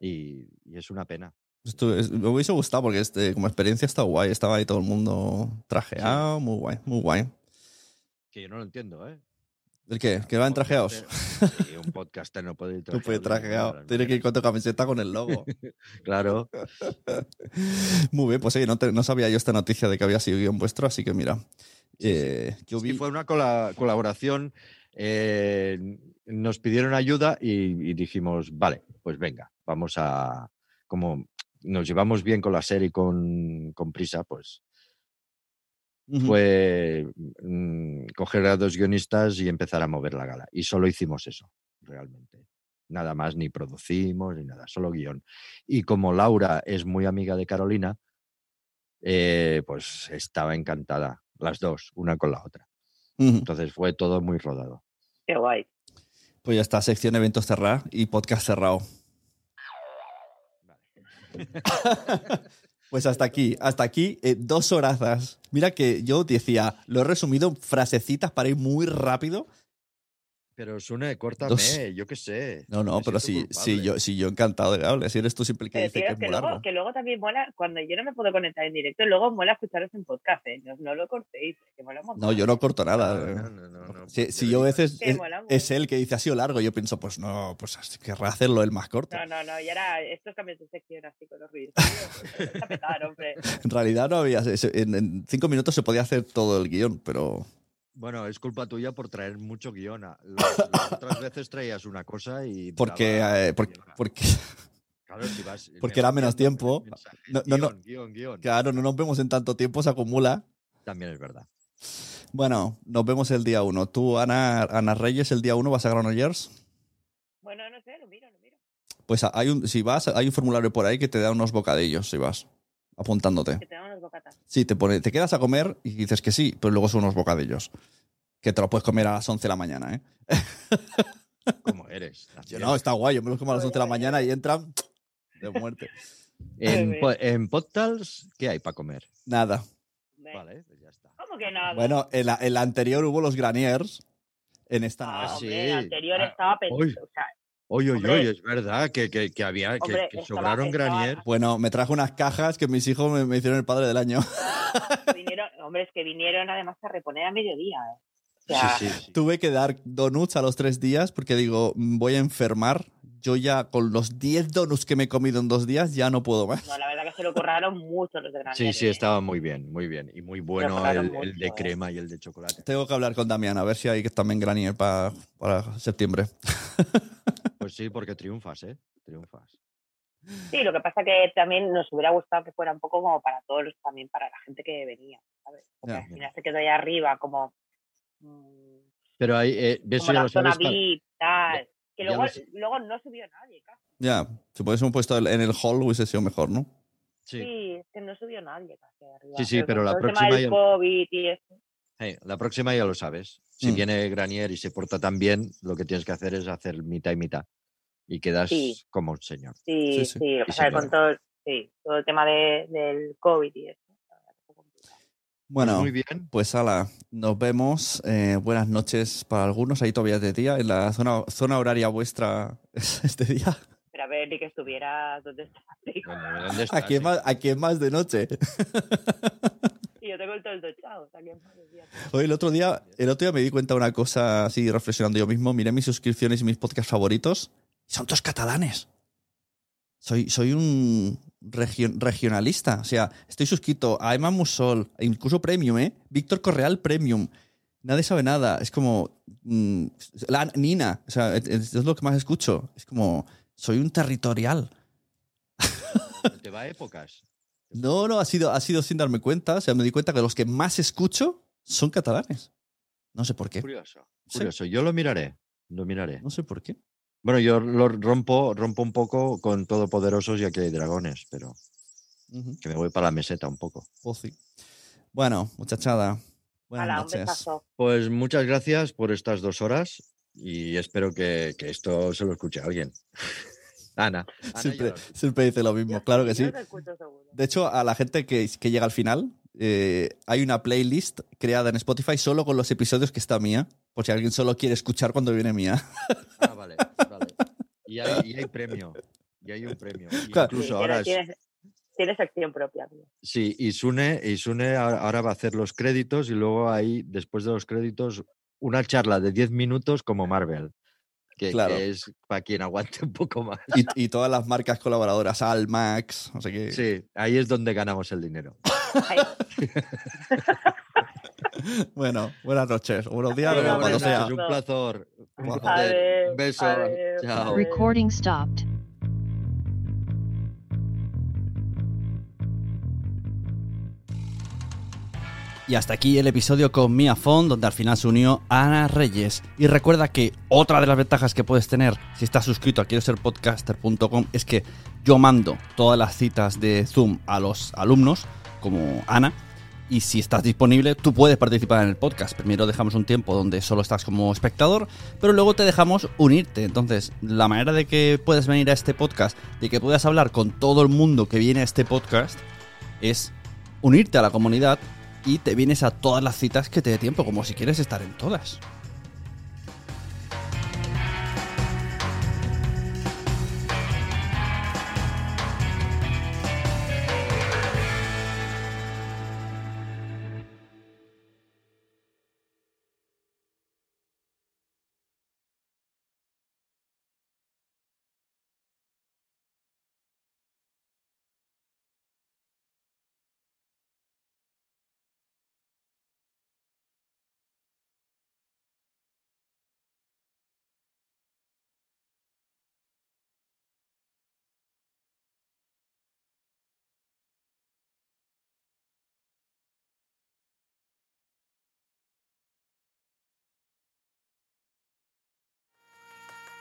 Y, y es una pena. Esto es- me hubiese gustado porque este, como experiencia está guay. Estaba ahí todo el mundo trajeado, muy guay, muy guay. Que yo no lo entiendo, ¿eh? ¿El qué? ¿Que van trajeados? Sí, un podcaster no puede ir trajeado de ninguna de trajeado. Tiene que ir con tu camiseta con el logo. Claro. Muy bien, pues sí, no, te- no sabía yo esta noticia de que había sido guion vuestro, así que mira. eh, yo Sí, vi. fue una cola- colaboración. eh, nos pidieron ayuda y, y dijimos, vale, pues venga, vamos a. Como nos llevamos bien con la serie con, con prisa, pues fue mm, coger a dos guionistas y empezar a mover la gala. Y solo hicimos eso, realmente. Nada más, ni producimos, ni nada, solo guion. Y como Laura es muy amiga de Carolina, eh, pues estaba encantada, las dos, una con la otra. Entonces fue todo muy rodado. Qué guay. Pues ya está, sección eventos cerrada y podcast cerrado. Pues hasta aquí, hasta aquí, eh, dos horazas. Mira que yo decía, lo he resumido en frasecitas para ir muy rápido. Pero Sune, córtame, Dos. yo qué sé. No, no, me pero culpable. sí, yo, sí, yo encantado de hablar. Si eres tú siempre el que Pero dice que es que, luego, largo. que luego también mola, cuando yo no me puedo conectar en directo, luego mola escucharos en podcast, ¿eh? No, no lo cortéis, que mola un montón. No, yo no corto nada. No, eh. no, no, Si, porque si yo a veces es, mucho. él que dice ha sido largo, yo pienso, pues no, pues así querrá hacerlo el más corto. No, no, no, y ahora estos cambios de sección así con los ruidos. pues, hombre. En realidad no había. En, en cinco minutos se podía hacer todo el guion, pero. Bueno, es culpa tuya por traer mucho guion. Las, las otras veces traías una cosa y. Porque, eh, porque, guion. porque Claro, si vas porque era menos tiempo. mensaje, No, no, no. guion, guion, guion. claro, no nos vemos en tanto tiempo, se acumula. También es verdad. Bueno, nos vemos el día uno. Tú, Ana, Ana Reyes, el día uno vas a Granollers. Bueno, no sé, lo miro, lo miro. Pues hay un, si vas, hay un formulario por ahí que te da unos bocadillos, si vas, apuntándote. Que tenemos los bocatas. Sí, te pone, te quedas a comer y dices que sí, pero luego son unos bocadillos. Que te lo puedes comer a las 11 de la mañana, ¿eh? ¿Cómo eres? Yo no, está guay, yo me los como a las 11 de la mañana y entran de muerte. En, Muy po- en Podtals, ¿qué hay para comer? Nada. Vale, pues ya está. ¿Cómo que nada? Bueno, en la, en la anterior hubo los Graniers. En esta Ah, sí. hombre, el anterior Ah, estaba pensado. O sea, Oye, oye, oye, es verdad que, que, que había que- Hombre, que, estaba- sobraron estaba- Granier. Bueno, me trajo unas cajas que mis hijos me, me hicieron el padre del año. vinieron, hombre, es que vinieron además a reponer a mediodía. ¿eh? O Sí, sea, sí, sí. Tuve que dar donuts a los tres días porque digo, "Mm, voy a enfermar. Yo ya con los 10 donuts que me he comido en dos días ya no puedo más. no, la verdad que se lo curraron mucho los de Granier. Sí, sí, ¿eh? estaba muy bien, muy bien. Y muy bueno el, de ¿eh? crema y el de chocolate. Tengo que hablar con Damián a ver si hay también Granier pa- para septiembre. Pues sí, porque triunfas, ¿eh? Triunfas. Sí, lo que pasa que también nos hubiera gustado que fuera un poco como para todos, los- también para la gente que venía, ¿sabes? Porque Ya. al final se quedó ahí arriba como, mm, Pero ahí, eh, eso como ya la lo zona sabes. Car- VIP, tal. Que luego, sé. luego no subió nadie, casi. Ya, si hubiésemos puesto en el hall hubiese sido mejor, ¿no? Sí. Sí, es que no subió nadie casi arriba. Sí, sí, pero la tema próxima del ya- COVID y eso. Eh, la próxima ya lo sabes. Si Mm. viene Granier y se porta tan bien, lo que tienes que hacer es hacer mitad y mitad. Y quedas Sí. como un señor. Sí, Sí, es que con señor. todo, sí, todo el tema de, del COVID y eso. la verdad que fue complicado. Bueno, Pues muy bien. pues ala, nos vemos. Eh, buenas noches para algunos. Ahí todavía es de día. En la zona, zona horaria vuestra es este día. Pero a ver, ni que estuviera donde. Bueno, ¿dónde estás? Aquí es más, aquí es más de noche. Y yo tengo el todo el tochado, o sea que madre mía. Hoy el otro día, el otro día me di cuenta de una cosa así reflexionando yo mismo. Miré mis suscripciones y mis podcasts favoritos. y Son todos catalanes. Soy, soy un regio- regionalista. O sea, estoy suscrito a Emma Musol, incluso Premium, ¿eh? Víctor Correal Premium. Nadie sabe nada. Es como. mm, la Nina. O sea, es, es lo que más escucho. Es como. Soy un territorial. Te va a épocas. No, no, ha sido, ha sido sin darme cuenta. O sea, me di cuenta que los que más escucho son catalanes. No sé por qué. Curioso. Sí. Curioso. Yo lo miraré. Lo miraré. No sé por qué. Bueno, yo lo rompo, rompo un poco con Todopoderosos y aquí hay dragones, pero que me voy para la meseta un poco. Sí. Bueno, muchachada. Buenas noches. Pues muchas gracias por estas dos horas y espero que, que esto se lo escuche alguien. Ana. Ana Siempre, dice lo mismo, Yo claro que sí. De hecho, a la gente que, que llega al final, eh, hay una playlist creada en Spotify solo con los episodios que está mía, por si alguien solo quiere escuchar cuando viene mía. Ah, vale. Y hay, y hay premio. Y hay un premio. Claro. Incluso Sí, ahora tienes, es- tienes, tienes sección propia. tío. Sí, y Sune, y Sune ahora ahora va a hacer los créditos y luego ahí, después de los créditos, una charla de 10 minutos como Marvel. Que, Claro. que es para quien aguante un poco más. Y, y todas las marcas colaboradoras, Almax, no sé qué. Sí, ahí es donde ganamos el dinero. Bueno, buenas noches, o buenos días, cuando buenas sea. noches, un placer. Un placer. Beso. Chao. Recording stopped. Y hasta aquí el episodio con Mia Font, donde al final se unió Ana Reyes. Y recuerda que otra de las ventajas que puedes tener si estás suscrito a quiero ser podcaster.com es que yo mando todas las citas de Zoom a los alumnos, como Ana. Y si estás disponible, tú puedes participar en el podcast. Primero dejamos un tiempo donde solo estás como espectador, pero luego te dejamos unirte. Entonces, la manera de que puedes venir a este podcast, de que puedas hablar con todo el mundo que viene a este podcast, es unirte a la comunidad y te vienes a todas las citas que te dé tiempo, como si quieres estar en todas.